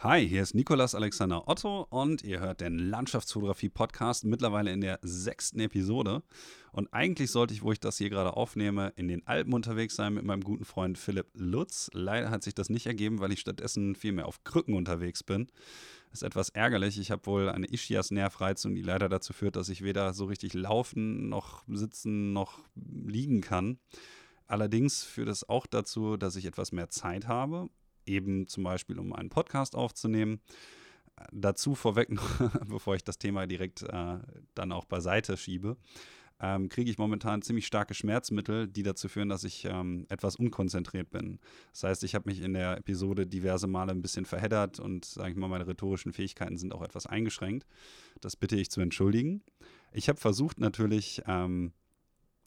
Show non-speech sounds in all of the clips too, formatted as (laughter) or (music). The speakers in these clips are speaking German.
Hi, hier ist Nikolas Alexander Otto und ihr hört den Landschaftsfotografie-Podcast mittlerweile in der sechsten Episode. Und eigentlich sollte ich, wo ich das hier gerade aufnehme, in den Alpen unterwegs sein mit meinem guten Freund Philipp Lutz. Leider hat sich das nicht ergeben, weil ich stattdessen viel mehr auf Krücken unterwegs bin. Ist etwas ärgerlich. Ich habe wohl eine Ischias-Nervreizung, die leider dazu führt, dass ich weder so richtig laufen, noch sitzen, noch liegen kann. Allerdings führt es auch dazu, dass ich etwas mehr Zeit habe eben zum Beispiel um einen Podcast aufzunehmen. Dazu vorweg noch, (laughs) bevor ich das Thema direkt äh, dann auch beiseite schiebe, ähm, kriege ich momentan ziemlich starke Schmerzmittel, die dazu führen, dass ich ähm, etwas unkonzentriert bin. Das heißt, ich habe mich in der Episode diverse Male ein bisschen verheddert und, sage ich mal, meine rhetorischen Fähigkeiten sind auch etwas eingeschränkt. Das bitte ich zu entschuldigen. Ich habe versucht natürlich ähm,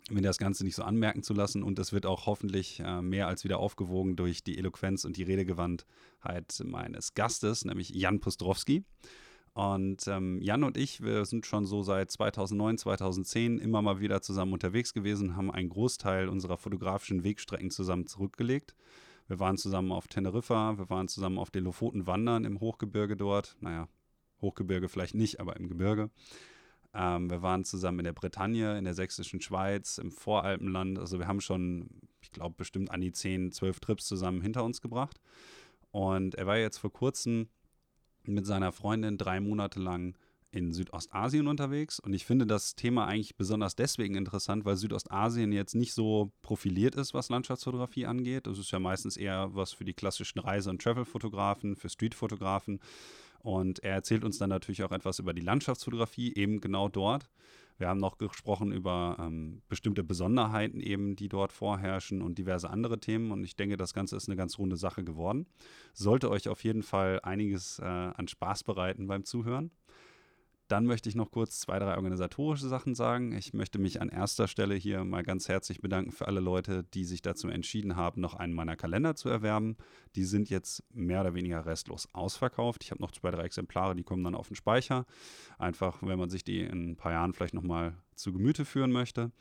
mir das Ganze nicht so anmerken zu lassen. Und das wird auch hoffentlich äh, mehr als wieder aufgewogen durch die Eloquenz und die Redegewandtheit meines Gastes, nämlich Jan Postrowski. Und ähm, Jan und ich, wir sind schon so seit 2009, 2010 immer mal wieder zusammen unterwegs gewesen, haben einen Großteil unserer fotografischen Wegstrecken zusammen zurückgelegt. Wir waren zusammen auf Teneriffa, wir waren zusammen auf den Lofoten wandern im Hochgebirge dort. Naja, Hochgebirge vielleicht nicht, aber im Gebirge. Ähm, wir waren zusammen in der Bretagne, in der sächsischen Schweiz, im Voralpenland. Also wir haben schon, ich glaube, bestimmt an die 10, 12 Trips zusammen hinter uns gebracht. Und er war jetzt vor kurzem mit seiner Freundin drei Monate lang in Südostasien unterwegs. Und ich finde das Thema eigentlich besonders deswegen interessant, weil Südostasien jetzt nicht so profiliert ist, was Landschaftsfotografie angeht. Das ist ja meistens eher was für die klassischen Reise- und Travel-Fotografen, für Street-Fotografen. Und er erzählt uns dann natürlich auch etwas über die Landschaftsfotografie, eben genau dort. Wir haben noch gesprochen über ähm, bestimmte Besonderheiten eben, die dort vorherrschen und diverse andere Themen. Und ich denke, das Ganze ist eine ganz runde Sache geworden. Sollte euch auf jeden Fall einiges äh, an Spaß bereiten beim Zuhören. Dann möchte ich noch kurz zwei, drei organisatorische Sachen sagen. Ich möchte mich an erster Stelle hier mal ganz herzlich bedanken für alle Leute, die sich dazu entschieden haben, noch einen meiner Kalender zu erwerben. Die sind jetzt mehr oder weniger restlos ausverkauft. Ich habe noch zwei, drei Exemplare, die kommen dann auf den Speicher. Einfach, wenn man sich die in ein paar Jahren vielleicht nochmal zu Gemüte führen möchte.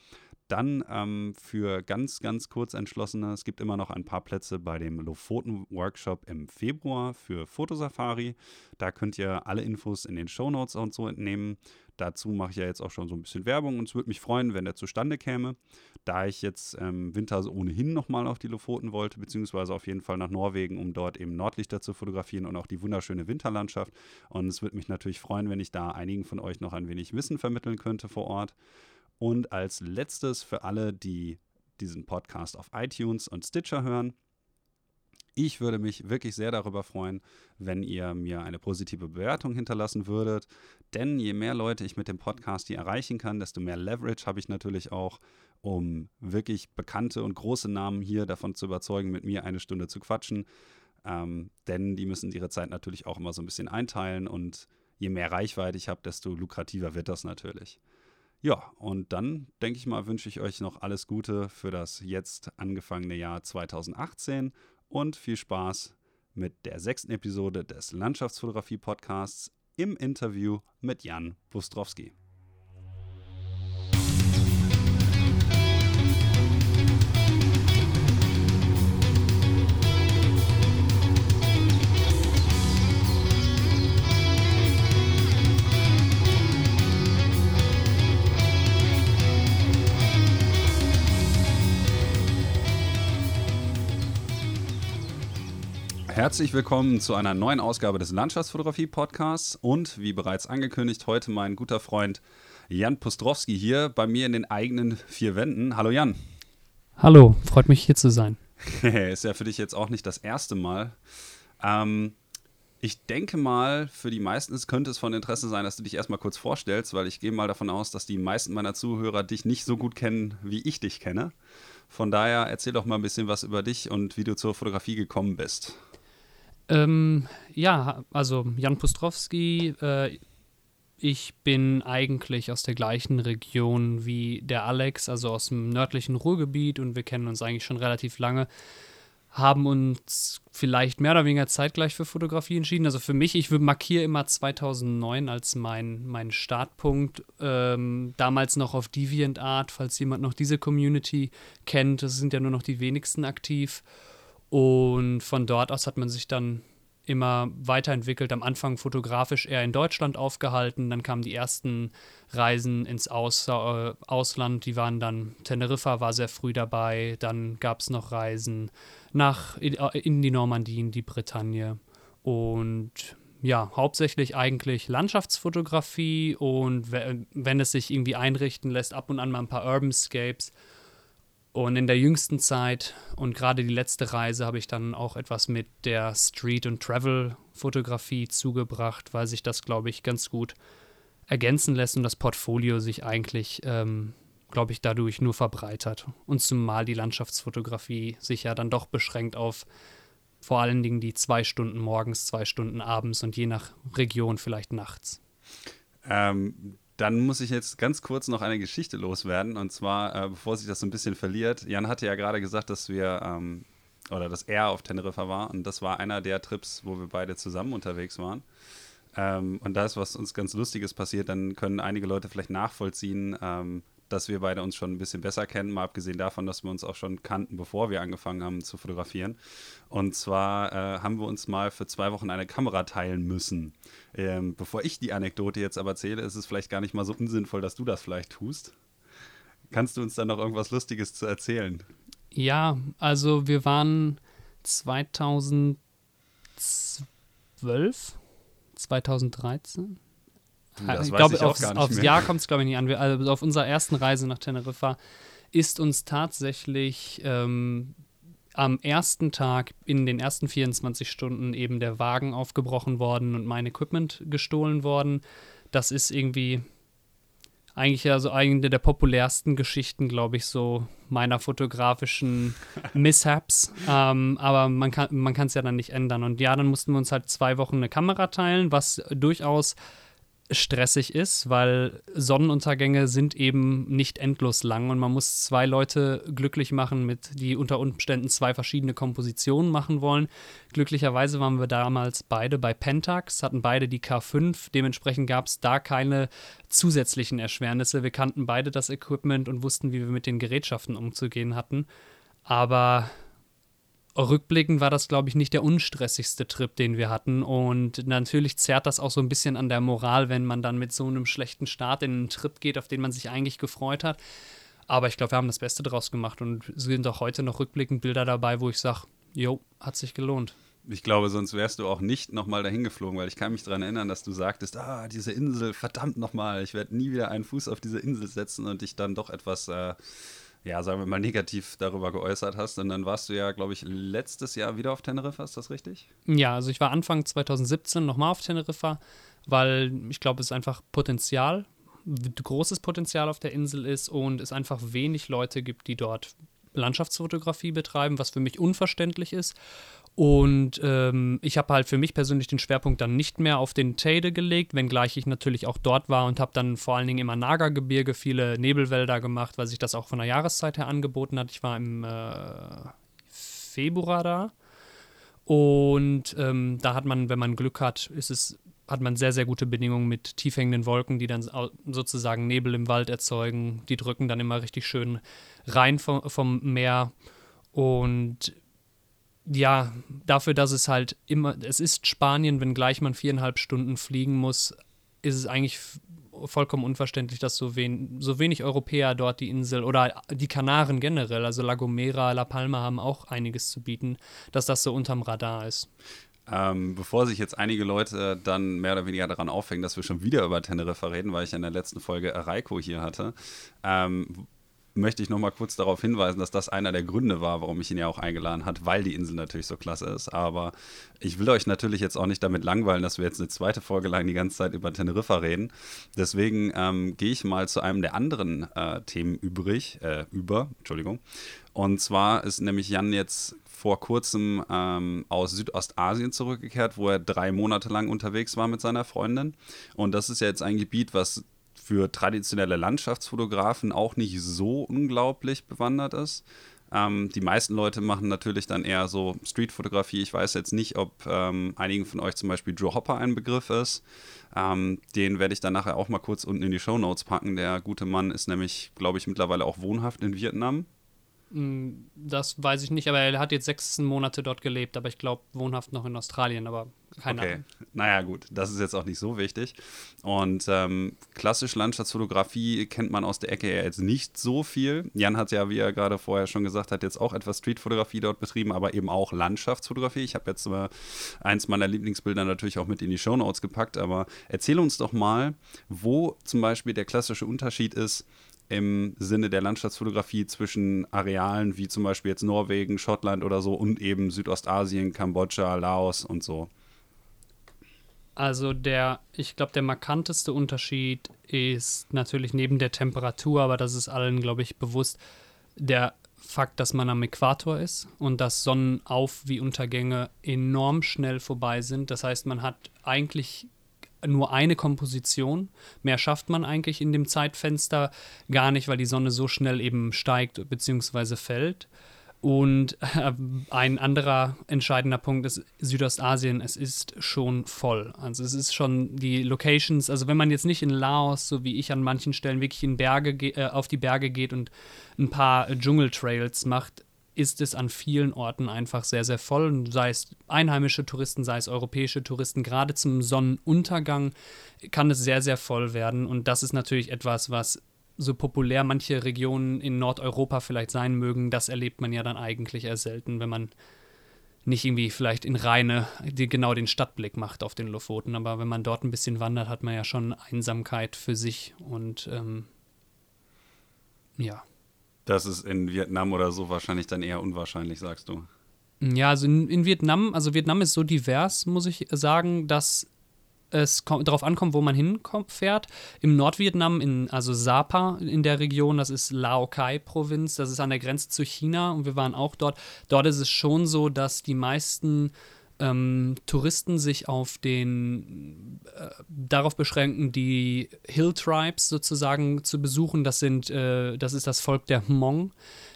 Dann ähm, für ganz, ganz kurz entschlossene, es gibt immer noch ein paar Plätze bei dem Lofoten-Workshop im Februar für Fotosafari. Da könnt ihr alle Infos in den Shownotes und so entnehmen. Dazu mache ich ja jetzt auch schon so ein bisschen Werbung und es würde mich freuen, wenn der zustande käme. Da ich jetzt ähm, Winter ohnehin nochmal auf die Lofoten wollte, beziehungsweise auf jeden Fall nach Norwegen, um dort eben Nordlichter zu fotografieren und auch die wunderschöne Winterlandschaft. Und es würde mich natürlich freuen, wenn ich da einigen von euch noch ein wenig Wissen vermitteln könnte vor Ort. Und als letztes für alle, die diesen Podcast auf iTunes und Stitcher hören, ich würde mich wirklich sehr darüber freuen, wenn ihr mir eine positive Bewertung hinterlassen würdet. Denn je mehr Leute ich mit dem Podcast hier erreichen kann, desto mehr Leverage habe ich natürlich auch, um wirklich bekannte und große Namen hier davon zu überzeugen, mit mir eine Stunde zu quatschen. Ähm, denn die müssen ihre Zeit natürlich auch immer so ein bisschen einteilen und je mehr Reichweite ich habe, desto lukrativer wird das natürlich. Ja, und dann denke ich mal, wünsche ich euch noch alles Gute für das jetzt angefangene Jahr 2018 und viel Spaß mit der sechsten Episode des Landschaftsfotografie-Podcasts im Interview mit Jan Bustrowski. Herzlich willkommen zu einer neuen Ausgabe des Landschaftsfotografie-Podcasts und wie bereits angekündigt, heute mein guter Freund Jan Postrowski hier bei mir in den eigenen vier Wänden. Hallo Jan. Hallo, freut mich hier zu sein. (laughs) Ist ja für dich jetzt auch nicht das erste Mal. Ähm, ich denke mal, für die meisten könnte es von Interesse sein, dass du dich erstmal kurz vorstellst, weil ich gehe mal davon aus, dass die meisten meiner Zuhörer dich nicht so gut kennen, wie ich dich kenne. Von daher erzähl doch mal ein bisschen was über dich und wie du zur Fotografie gekommen bist. Ähm, ja, also Jan Pustrowski, äh, ich bin eigentlich aus der gleichen Region wie der Alex, also aus dem nördlichen Ruhrgebiet und wir kennen uns eigentlich schon relativ lange. Haben uns vielleicht mehr oder weniger zeitgleich für Fotografie entschieden. Also für mich, ich markiere immer 2009 als mein, mein Startpunkt. Ähm, damals noch auf DeviantArt, falls jemand noch diese Community kennt. Es sind ja nur noch die wenigsten aktiv. Und von dort aus hat man sich dann immer weiterentwickelt. Am Anfang fotografisch eher in Deutschland aufgehalten, dann kamen die ersten Reisen ins Aus äh, Ausland, die waren dann, Teneriffa war sehr früh dabei, dann gab es noch Reisen nach in, äh, in die Normandie, in die Bretagne. Und ja, hauptsächlich eigentlich Landschaftsfotografie. Und wenn es sich irgendwie einrichten lässt, ab und an mal ein paar Urbanscapes. Und in der jüngsten Zeit und gerade die letzte Reise habe ich dann auch etwas mit der Street- und Travel-Fotografie zugebracht, weil sich das, glaube ich, ganz gut ergänzen lässt und das Portfolio sich eigentlich, ähm, glaube ich, dadurch nur verbreitert. Und zumal die Landschaftsfotografie sich ja dann doch beschränkt auf vor allen Dingen die zwei Stunden morgens, zwei Stunden abends und je nach Region vielleicht nachts. Ähm, dann muss ich jetzt ganz kurz noch eine Geschichte loswerden. Und zwar, äh, bevor sich das so ein bisschen verliert. Jan hatte ja gerade gesagt, dass wir, ähm, oder dass er auf Teneriffa war. Und das war einer der Trips, wo wir beide zusammen unterwegs waren. Ähm, und da ist was uns ganz Lustiges passiert. Dann können einige Leute vielleicht nachvollziehen, ähm, dass wir beide uns schon ein bisschen besser kennen, mal abgesehen davon, dass wir uns auch schon kannten, bevor wir angefangen haben zu fotografieren. Und zwar äh, haben wir uns mal für zwei Wochen eine Kamera teilen müssen. Ähm, bevor ich die Anekdote jetzt aber erzähle, ist es vielleicht gar nicht mal so unsinnvoll, dass du das vielleicht tust. Kannst du uns dann noch irgendwas Lustiges zu erzählen? Ja, also wir waren 2012, 2013 das ich glaube, aufs, aufs Jahr kommt es, glaube ich, nicht an. also auf unserer ersten Reise nach Teneriffa ist uns tatsächlich ähm, am ersten Tag, in den ersten 24 Stunden, eben der Wagen aufgebrochen worden und mein Equipment gestohlen worden. Das ist irgendwie eigentlich ja so eine der populärsten Geschichten, glaube ich, so meiner fotografischen (laughs) Mishaps. ähm, aber man kann man es ja dann nicht ändern. Und ja, dann mussten wir uns halt zwei Wochen eine Kamera teilen, was durchaus stressig ist, weil Sonnenuntergänge sind eben nicht endlos lang und man muss zwei Leute glücklich machen, mit die unter Umständen zwei verschiedene Kompositionen machen wollen. Glücklicherweise waren wir damals beide bei Pentax, hatten beide die K5, dementsprechend gab es da keine zusätzlichen Erschwernisse. Wir kannten beide das Equipment und wussten, wie wir mit den Gerätschaften umzugehen hatten. Aber rückblickend war das, glaube ich, nicht der unstressigste Trip, den wir hatten. Und natürlich zerrt das auch so ein bisschen an der Moral, wenn man dann mit so einem schlechten Start in einen Trip geht, auf den man sich eigentlich gefreut hat. Aber ich glaube, wir haben das Beste draus gemacht und sind auch heute noch rückblickend Bilder dabei, wo ich sage, jo, hat sich gelohnt. Ich glaube, sonst wärst du auch nicht nochmal dahin geflogen, weil ich kann mich daran erinnern, dass du sagtest, ah, diese Insel, verdammt nochmal, ich werde nie wieder einen Fuß auf diese Insel setzen und dich dann doch etwas äh, ja, sagen wir mal, negativ darüber geäußert hast. Und dann warst du ja, glaube ich, letztes Jahr wieder auf Teneriffa, ist das richtig? Ja, also ich war Anfang 2017 nochmal auf Teneriffa, weil ich glaube, es ist einfach Potenzial, großes Potenzial auf der Insel ist und es einfach wenig Leute gibt, die dort Landschaftsfotografie betreiben, was für mich unverständlich ist. Und ähm, ich habe halt für mich persönlich den Schwerpunkt dann nicht mehr auf den Teide gelegt, wenngleich ich natürlich auch dort war und habe dann vor allen Dingen im Anaga-Gebirge viele Nebelwälder gemacht, weil sich das auch von der Jahreszeit her angeboten hat. Ich war im äh, Februar da. Und ähm, da hat man, wenn man Glück hat, ist es, hat man sehr, sehr gute Bedingungen mit tief hängenden Wolken, die dann sozusagen Nebel im Wald erzeugen. Die drücken dann immer richtig schön rein vom, vom Meer. Und ja, dafür, dass es halt immer, es ist Spanien, wenngleich man viereinhalb Stunden fliegen muss, ist es eigentlich vollkommen unverständlich, dass so, wen, so wenig Europäer dort die Insel oder die Kanaren generell, also La Gomera, La Palma haben auch einiges zu bieten, dass das so unterm Radar ist. Ähm, bevor sich jetzt einige Leute dann mehr oder weniger daran aufhängen, dass wir schon wieder über Teneriffa reden, weil ich in der letzten Folge Reiko hier hatte, ähm, möchte ich noch mal kurz darauf hinweisen, dass das einer der Gründe war, warum ich ihn ja auch eingeladen hat, weil die Insel natürlich so klasse ist. Aber ich will euch natürlich jetzt auch nicht damit langweilen, dass wir jetzt eine zweite Folge lang die ganze Zeit über Teneriffa reden. Deswegen ähm, gehe ich mal zu einem der anderen äh, Themen übrig, äh, über, Entschuldigung. Und zwar ist nämlich Jan jetzt vor kurzem ähm, aus Südostasien zurückgekehrt, wo er drei Monate lang unterwegs war mit seiner Freundin. Und das ist ja jetzt ein Gebiet, was für traditionelle Landschaftsfotografen auch nicht so unglaublich bewandert ist. Ähm, die meisten Leute machen natürlich dann eher so Streetfotografie. Ich weiß jetzt nicht, ob ähm, einigen von euch zum Beispiel Joe Hopper ein Begriff ist. Ähm, den werde ich dann nachher auch mal kurz unten in die Show Notes packen. Der gute Mann ist nämlich, glaube ich, mittlerweile auch wohnhaft in Vietnam. Hm, das weiß ich nicht, aber er hat jetzt sechs Monate dort gelebt, aber ich glaube, wohnhaft noch in Australien, aber keine okay. Ahnung. Naja, gut, das ist jetzt auch nicht so wichtig. Und ähm, klassische Landschaftsfotografie kennt man aus der Ecke ja jetzt nicht so viel. Jan hat ja, wie er gerade vorher schon gesagt hat, jetzt auch etwas Streetfotografie dort betrieben, aber eben auch Landschaftsfotografie. Ich habe jetzt äh, eins meiner Lieblingsbilder natürlich auch mit in die Shownotes gepackt, aber erzähl uns doch mal, wo zum Beispiel der klassische Unterschied ist im Sinne der Landschaftsfotografie zwischen Arealen wie zum Beispiel jetzt Norwegen, Schottland oder so und eben Südostasien, Kambodscha, Laos und so? Also der, ich glaube, der markanteste Unterschied ist natürlich neben der Temperatur, aber das ist allen, glaube ich, bewusst, der Fakt, dass man am Äquator ist und dass Sonnenauf- wie Untergänge enorm schnell vorbei sind. Das heißt, man hat eigentlich nur eine Komposition. Mehr schafft man eigentlich in dem Zeitfenster gar nicht, weil die Sonne so schnell eben steigt bzw. fällt. Und äh, ein anderer entscheidender Punkt ist Südostasien. Es ist schon voll. Also es ist schon die Locations. Also wenn man jetzt nicht in Laos, so wie ich an manchen Stellen wirklich in Berge äh, auf die Berge geht und ein paar Dschungeltrails macht, ist es an vielen Orten einfach sehr, sehr voll. Sei es einheimische Touristen, sei es europäische Touristen. Gerade zum Sonnenuntergang kann es sehr, sehr voll werden. Und das ist natürlich etwas, was so populär manche Regionen in Nordeuropa vielleicht sein mögen. Das erlebt man ja dann eigentlich eher selten, wenn man nicht irgendwie vielleicht in Reine die, genau den Stadtblick macht auf den Lofoten. Aber wenn man dort ein bisschen wandert, hat man ja schon Einsamkeit für sich und ähm, ja. Das ist in Vietnam oder so wahrscheinlich dann eher unwahrscheinlich, sagst du. Ja, also in, in Vietnam, also Vietnam ist so divers, muss ich sagen, dass es darauf ankommt, wo man hinfährt. Im Nordvietnam, in, also Sapa in der Region, das ist Lao Cai-Provinz, das ist an der Grenze zu China und wir waren auch dort. Dort ist es schon so, dass die meisten ähm, Touristen sich auf den äh, darauf beschränken, die Hill Tribes sozusagen zu besuchen. Das sind, äh, das ist das Volk der Hmong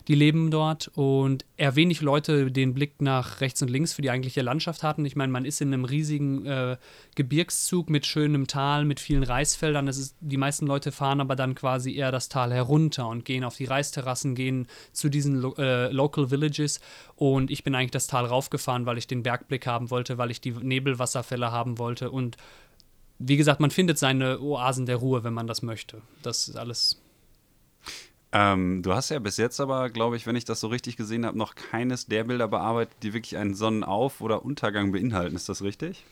die leben dort und eher wenig Leute den Blick nach rechts und links für die eigentliche Landschaft hatten. Ich meine, man ist in einem riesigen äh, Gebirgszug mit schönem Tal, mit vielen Reisfeldern. Das ist, die meisten Leute fahren aber dann quasi eher das Tal herunter und gehen auf die Reisterrassen, gehen zu diesen Lo äh, Local Villages und ich bin eigentlich das Tal raufgefahren, weil ich den Bergblick haben wollte, weil ich die Nebelwasserfälle haben wollte und wie gesagt, man findet seine Oasen der Ruhe, wenn man das möchte. Das ist alles ähm, du hast ja bis jetzt aber, glaube ich, wenn ich das so richtig gesehen habe, noch keines der Bilder bearbeitet, die wirklich einen Sonnenauf- oder Untergang beinhalten. Ist das richtig?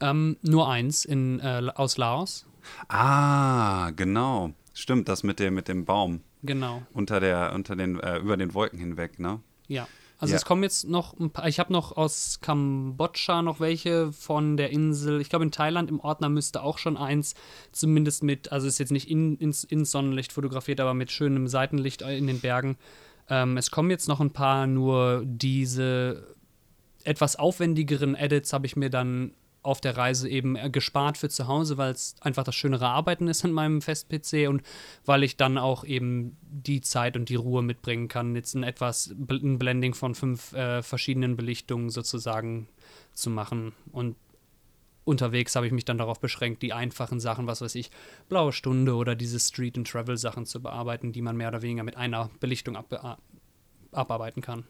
Ähm, nur eins in, äh, aus Laos. Ah, genau. Stimmt, das mit dem, mit dem Baum. Genau. Unter der, unter den, äh, über den Wolken hinweg, ne? Ja. Also ja. es kommen jetzt noch ein paar, ich habe noch aus Kambodscha noch welche von der Insel. Ich glaube in Thailand im Ordner müsste auch schon eins, zumindest mit, also ist jetzt nicht in, ins, ins Sonnenlicht fotografiert, aber mit schönem Seitenlicht in den Bergen. Ähm, es kommen jetzt noch ein paar, nur diese etwas aufwendigeren Edits habe ich mir dann auf der Reise eben äh, gespart für zu Hause, weil es einfach das schönere Arbeiten ist an meinem Fest-PC und weil ich dann auch eben die Zeit und die Ruhe mitbringen kann, jetzt ein etwas ein Blending von fünf äh, verschiedenen Belichtungen sozusagen zu machen. Und unterwegs habe ich mich dann darauf beschränkt, die einfachen Sachen, was weiß ich, blaue Stunde oder diese Street- and Travel-Sachen zu bearbeiten, die man mehr oder weniger mit einer Belichtung ab abarbeiten kann.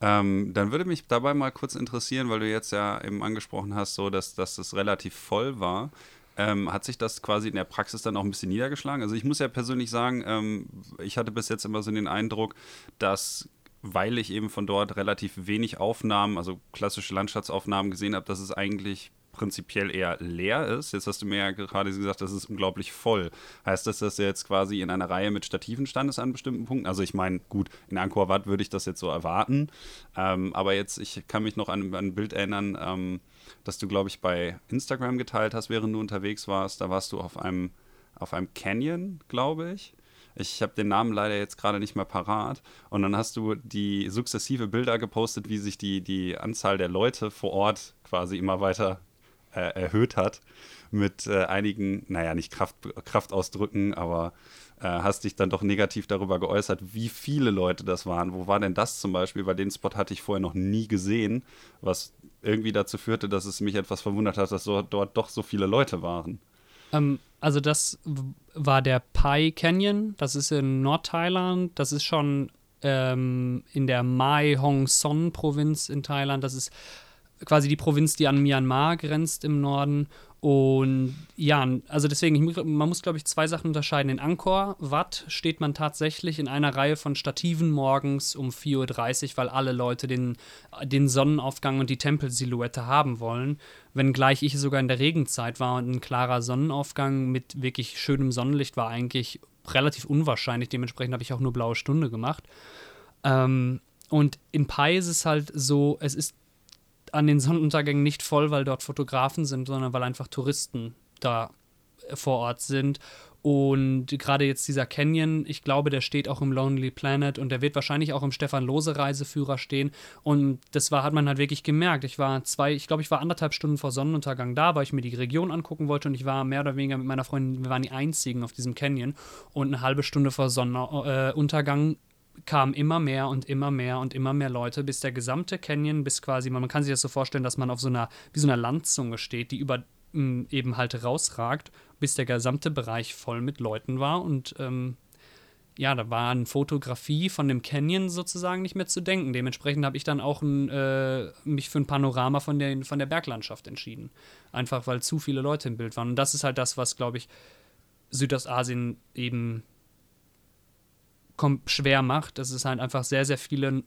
Ähm, dann würde mich dabei mal kurz interessieren, weil du jetzt ja eben angesprochen hast, so dass, dass das relativ voll war. Ähm, hat sich das quasi in der Praxis dann auch ein bisschen niedergeschlagen? Also ich muss ja persönlich sagen, ähm, ich hatte bis jetzt immer so den Eindruck, dass weil ich eben von dort relativ wenig Aufnahmen, also klassische Landschaftsaufnahmen gesehen habe, dass es eigentlich prinzipiell eher leer ist. Jetzt hast du mir ja gerade gesagt, das ist unglaublich voll. Heißt das, dass du jetzt quasi in einer Reihe mit Stativen standest an bestimmten Punkten? Also ich meine, gut, in Angkor Wat würde ich das jetzt so erwarten. Ähm, aber jetzt, ich kann mich noch an, an ein Bild erinnern, ähm, das du, glaube ich, bei Instagram geteilt hast, während du unterwegs warst. Da warst du auf einem, auf einem Canyon, glaube ich. Ich habe den Namen leider jetzt gerade nicht mehr parat. Und dann hast du die sukzessive Bilder gepostet, wie sich die, die Anzahl der Leute vor Ort quasi immer weiter äh, erhöht hat mit äh, einigen, naja, nicht Kraft, Kraftausdrücken, aber äh, hast dich dann doch negativ darüber geäußert, wie viele Leute das waren. Wo war denn das zum Beispiel? Weil den Spot hatte ich vorher noch nie gesehen, was irgendwie dazu führte, dass es mich etwas verwundert hat, dass so, dort doch so viele Leute waren. Ähm, also das war der Pai Canyon, das ist in Nordthailand, das ist schon ähm, in der Mae Hong Son Provinz in Thailand. Das ist quasi die Provinz, die an Myanmar grenzt im Norden. Und ja, also deswegen, man muss, glaube ich, zwei Sachen unterscheiden. In Angkor Wat steht man tatsächlich in einer Reihe von Stativen morgens um 4.30 Uhr, weil alle Leute den, den Sonnenaufgang und die Tempelsilhouette haben wollen. Wenngleich ich sogar in der Regenzeit war und ein klarer Sonnenaufgang mit wirklich schönem Sonnenlicht war eigentlich relativ unwahrscheinlich. Dementsprechend habe ich auch nur blaue Stunde gemacht. Ähm, und in Pai ist es halt so, es ist an den Sonnenuntergängen nicht voll, weil dort Fotografen sind, sondern weil einfach Touristen da äh, vor Ort sind. Und gerade jetzt dieser Canyon, ich glaube, der steht auch im Lonely Planet und der wird wahrscheinlich auch im Stefan Lose Reiseführer stehen. Und das war, hat man halt wirklich gemerkt. Ich war zwei, ich glaube, ich war anderthalb Stunden vor Sonnenuntergang da, weil ich mir die Region angucken wollte und ich war mehr oder weniger mit meiner Freundin, wir waren die einzigen auf diesem Canyon. Und eine halbe Stunde vor Sonnenuntergang kamen immer mehr und immer mehr und immer mehr Leute, bis der gesamte Canyon, bis quasi, man kann sich das so vorstellen, dass man auf so einer, wie so einer Landzunge steht, die über mm, eben halt rausragt, bis der gesamte Bereich voll mit Leuten war und ähm, ja, da war eine Fotografie von dem Canyon sozusagen nicht mehr zu denken. Dementsprechend habe ich dann auch ein, äh, mich für ein Panorama von der, von der Berglandschaft entschieden. Einfach weil zu viele Leute im Bild waren. Und das ist halt das, was, glaube ich, Südostasien eben schwer macht. Es ist halt einfach sehr, sehr viele,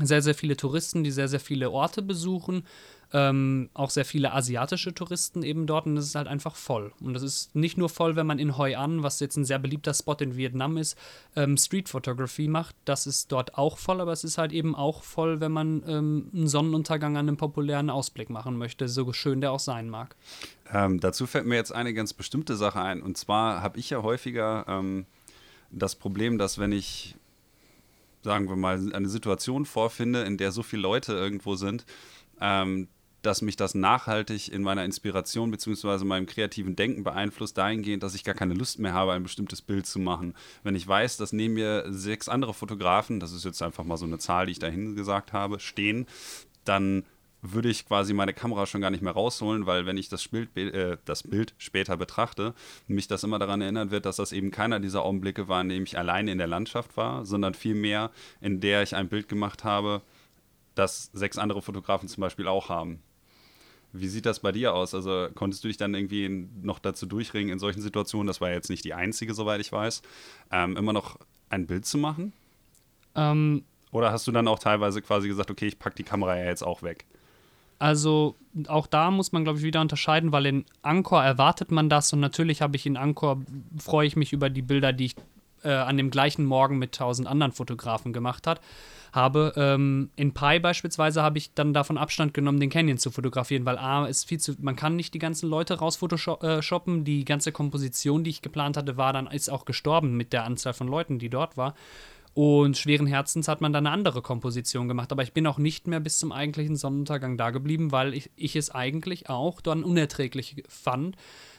sehr, sehr viele Touristen, die sehr, sehr viele Orte besuchen. Ähm, auch sehr viele asiatische Touristen eben dort und es ist halt einfach voll. Und das ist nicht nur voll, wenn man in Hoi An, was jetzt ein sehr beliebter Spot in Vietnam ist, ähm, Street Photography macht. Das ist dort auch voll, aber es ist halt eben auch voll, wenn man ähm, einen Sonnenuntergang an einem populären Ausblick machen möchte, so schön der auch sein mag. Ähm, dazu fällt mir jetzt eine ganz bestimmte Sache ein. Und zwar habe ich ja häufiger ähm, das Problem, dass wenn ich, sagen wir mal, eine Situation vorfinde, in der so viele Leute irgendwo sind, ähm, dass mich das nachhaltig in meiner Inspiration bzw. meinem kreativen Denken beeinflusst, dahingehend, dass ich gar keine Lust mehr habe, ein bestimmtes Bild zu machen. Wenn ich weiß, dass neben mir sechs andere Fotografen, das ist jetzt einfach mal so eine Zahl, die ich dahin gesagt habe, stehen, dann würde ich quasi meine Kamera schon gar nicht mehr rausholen, weil wenn ich das Bild, äh, das Bild später betrachte, mich das immer daran erinnern wird, dass das eben keiner dieser Augenblicke war, in dem ich alleine in der Landschaft war, sondern vielmehr, in der ich ein Bild gemacht habe, das sechs andere Fotografen zum Beispiel auch haben. Wie sieht das bei dir aus? Also konntest du dich dann irgendwie noch dazu durchringen, in solchen Situationen, das war jetzt nicht die einzige, soweit ich weiß, ähm, immer noch ein Bild zu machen? Ähm, Oder hast du dann auch teilweise quasi gesagt, okay, ich packe die Kamera ja jetzt auch weg? Also auch da muss man, glaube ich, wieder unterscheiden, weil in Angkor erwartet man das und natürlich habe ich in Angkor, freue ich mich über die Bilder, die ich äh, an dem gleichen Morgen mit tausend anderen Fotografen gemacht hat, habe. Ähm, in Pai beispielsweise habe ich dann davon Abstand genommen, den Canyon zu fotografieren, weil A ist viel zu, man kann nicht die ganzen Leute raus photoshoppen, die ganze Komposition, die ich geplant hatte, war dann, ist auch gestorben mit der Anzahl von Leuten, die dort war. Und schweren Herzens hat man dann eine andere Komposition gemacht. Aber ich bin auch nicht mehr bis zum eigentlichen Sonnenuntergang da geblieben, weil ich, ich es eigentlich auch dann unerträglich fand,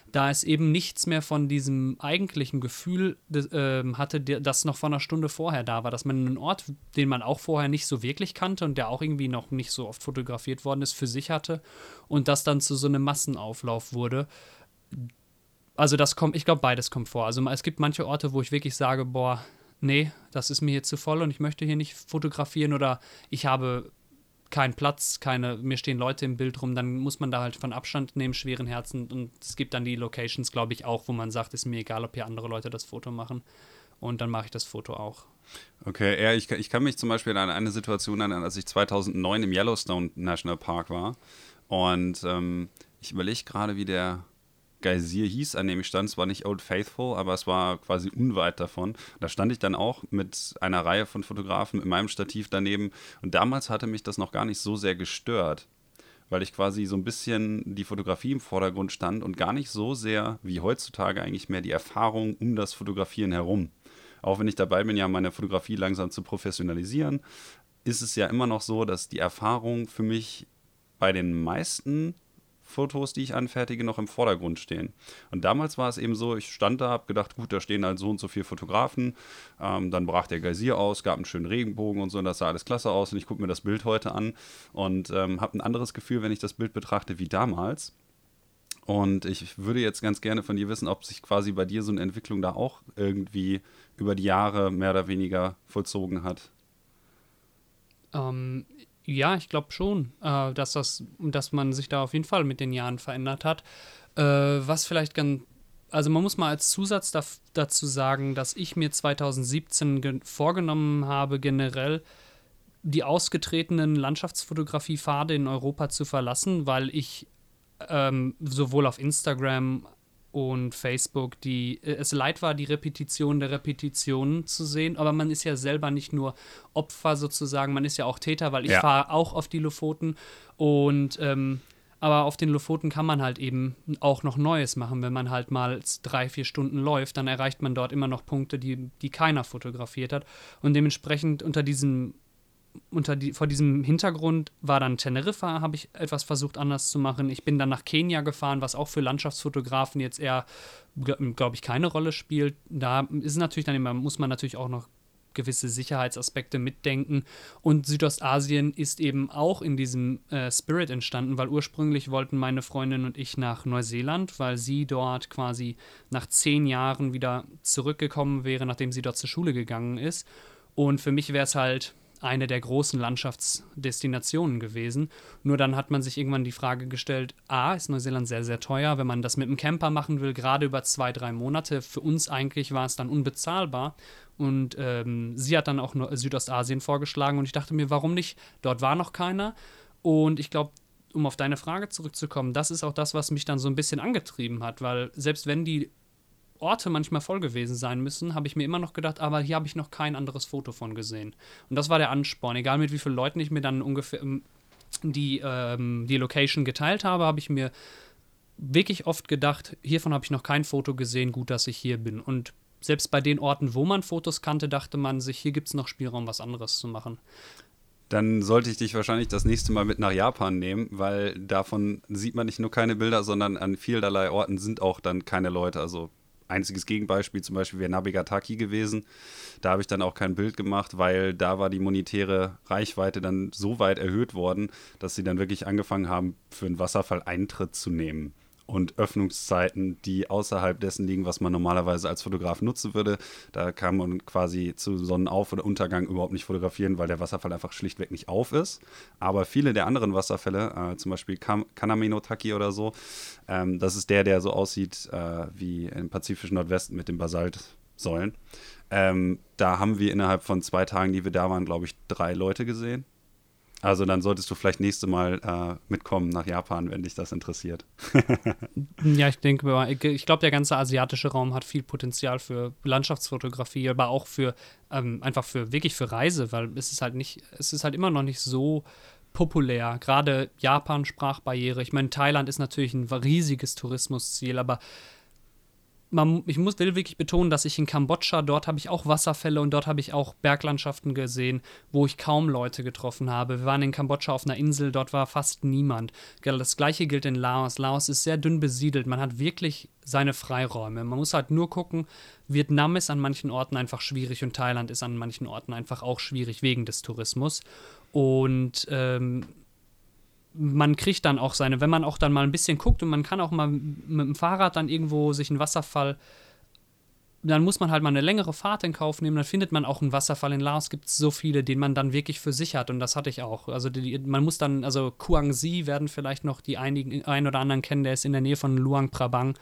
da es eben nichts mehr von diesem eigentlichen Gefühl äh, hatte, das noch von einer Stunde vorher da war, dass man einen Ort, den man auch vorher nicht so wirklich kannte und der auch irgendwie noch nicht so oft fotografiert worden ist, für sich hatte und das dann zu so einem Massenauflauf wurde. Also das kommt, ich glaube, beides kommt vor. Also es gibt manche Orte, wo ich wirklich sage, boah, nee, das ist mir hier zu voll und ich möchte hier nicht fotografieren oder ich habe keinen Platz, keine, mir stehen Leute im Bild rum, dann muss man da halt von Abstand nehmen, schweren Herzen. Und es gibt dann die Locations, glaube ich, auch, wo man sagt, ist mir egal, ob hier andere Leute das Foto machen. Und dann mache ich das Foto auch. Okay, ja, ich, ich kann mich zum Beispiel an eine Situation erinnern, als ich 2009 im Yellowstone National Park war. Und ähm, ich überlege gerade, wie der, Geysir hieß, an dem ich stand. Es war nicht Old Faithful, aber es war quasi unweit davon. Da stand ich dann auch mit einer Reihe von Fotografen in meinem Stativ daneben. Und damals hatte mich das noch gar nicht so sehr gestört, weil ich quasi so ein bisschen die Fotografie im Vordergrund stand und gar nicht so sehr wie heutzutage eigentlich mehr die Erfahrung um das Fotografieren herum. Auch wenn ich dabei bin, ja meine Fotografie langsam zu professionalisieren, ist es ja immer noch so, dass die Erfahrung für mich bei den meisten Fotos, die ich anfertige, noch im Vordergrund stehen. Und damals war es eben so, ich stand da, habe gedacht, gut, da stehen halt so und so viele Fotografen. Ähm, dann brach der Geysir aus, gab einen schönen Regenbogen und so, und das sah alles klasse aus. Und ich gucke mir das Bild heute an und ähm, habe ein anderes Gefühl, wenn ich das Bild betrachte, wie damals. Und ich würde jetzt ganz gerne von dir wissen, ob sich quasi bei dir so eine Entwicklung da auch irgendwie über die Jahre mehr oder weniger vollzogen hat. Ähm, ja, ich glaube schon, äh, dass, das, dass man sich da auf jeden Fall mit den Jahren verändert hat. Äh, was vielleicht ganz also man muss mal als Zusatz da, dazu sagen, dass ich mir 2017 vorgenommen habe, generell die ausgetretenen Landschaftsfotografie-Pfade in Europa zu verlassen, weil ich ähm, sowohl auf Instagram und Facebook die äh, es leid war, die Repetition der Repetitionen zu sehen, aber man ist ja selber nicht nur Opfer sozusagen, man ist ja auch Täter, weil ich ja. fahre auch auf die Lofoten und ähm, aber auf den Lofoten kann man halt eben auch noch Neues machen. Wenn man halt mal drei, vier Stunden läuft, dann erreicht man dort immer noch Punkte, die, die keiner fotografiert hat. Und dementsprechend unter diesem, unter die, vor diesem Hintergrund war dann Teneriffa, habe ich etwas versucht anders zu machen. Ich bin dann nach Kenia gefahren, was auch für Landschaftsfotografen jetzt eher, glaube ich, keine Rolle spielt. Da ist natürlich dann immer, muss man natürlich auch noch gewisse Sicherheitsaspekte mitdenken. Und Südostasien ist eben auch in diesem äh, Spirit entstanden, weil ursprünglich wollten meine Freundin und ich nach Neuseeland, weil sie dort quasi nach zehn Jahren wieder zurückgekommen wäre, nachdem sie dort zur Schule gegangen ist. Und für mich wäre es halt eine der großen Landschaftsdestinationen gewesen. Nur dann hat man sich irgendwann die Frage gestellt, a, ist Neuseeland sehr, sehr teuer, wenn man das mit einem Camper machen will, gerade über zwei, drei Monate. Für uns eigentlich war es dann unbezahlbar. Und ähm, sie hat dann auch Südostasien vorgeschlagen und ich dachte mir, warum nicht? Dort war noch keiner. Und ich glaube, um auf deine Frage zurückzukommen, das ist auch das, was mich dann so ein bisschen angetrieben hat, weil selbst wenn die Orte manchmal voll gewesen sein müssen, habe ich mir immer noch gedacht, aber hier habe ich noch kein anderes Foto von gesehen. Und das war der Ansporn. Egal mit wie vielen Leuten ich mir dann ungefähr ähm, die, ähm, die Location geteilt habe, habe ich mir wirklich oft gedacht, hiervon habe ich noch kein Foto gesehen, gut, dass ich hier bin. Und selbst bei den Orten, wo man Fotos kannte, dachte man sich, hier gibt es noch Spielraum, was anderes zu machen. Dann sollte ich dich wahrscheinlich das nächste Mal mit nach Japan nehmen, weil davon sieht man nicht nur keine Bilder, sondern an vielerlei Orten sind auch dann keine Leute. Also einziges Gegenbeispiel zum Beispiel wäre Nabigataki gewesen. Da habe ich dann auch kein Bild gemacht, weil da war die monetäre Reichweite dann so weit erhöht worden, dass sie dann wirklich angefangen haben, für einen Wasserfall Eintritt zu nehmen und Öffnungszeiten, die außerhalb dessen liegen, was man normalerweise als Fotograf nutzen würde. Da kann man quasi zu Sonnenauf- oder Untergang überhaupt nicht fotografieren, weil der Wasserfall einfach schlichtweg nicht auf ist. Aber viele der anderen Wasserfälle, äh, zum Beispiel Kam Kaname no Taki oder so, ähm, das ist der, der so aussieht äh, wie im pazifischen Nordwesten mit den Basaltsäulen. Ähm, da haben wir innerhalb von zwei Tagen, die wir da waren, glaube ich, drei Leute gesehen. Also dann solltest du vielleicht nächste Mal äh, mitkommen nach Japan, wenn dich das interessiert. (laughs) ja, ich denke, ich glaube, der ganze asiatische Raum hat viel Potenzial für Landschaftsfotografie, aber auch für ähm, einfach für wirklich für Reise, weil es ist halt nicht, es ist halt immer noch nicht so populär. Gerade Japan Sprachbarriere. Ich meine, Thailand ist natürlich ein riesiges Tourismusziel, aber man, ich muss, wirklich betonen, dass ich in Kambodscha, dort habe ich auch Wasserfälle und dort habe ich auch Berglandschaften gesehen, wo ich kaum Leute getroffen habe. Wir waren in Kambodscha auf einer Insel, dort war fast niemand. Das gleiche gilt in Laos. Laos ist sehr dünn besiedelt. Man hat wirklich seine Freiräume. Man muss halt nur gucken, Vietnam ist an manchen Orten einfach schwierig und Thailand ist an manchen Orten einfach auch schwierig wegen des Tourismus. Und ähm, man kriegt dann auch seine, wenn man auch dann mal ein bisschen guckt und man kann auch mal mit dem Fahrrad dann irgendwo sich einen Wasserfall, dann muss man halt mal eine längere Fahrt in Kauf nehmen, dann findet man auch einen Wasserfall. In Laos gibt es so viele, den man dann wirklich für sich hat und das hatte ich auch. Also die, man muss dann, also Kuangsi werden vielleicht noch die einigen, ein oder anderen kennen, der ist in der Nähe von Luang Prabang.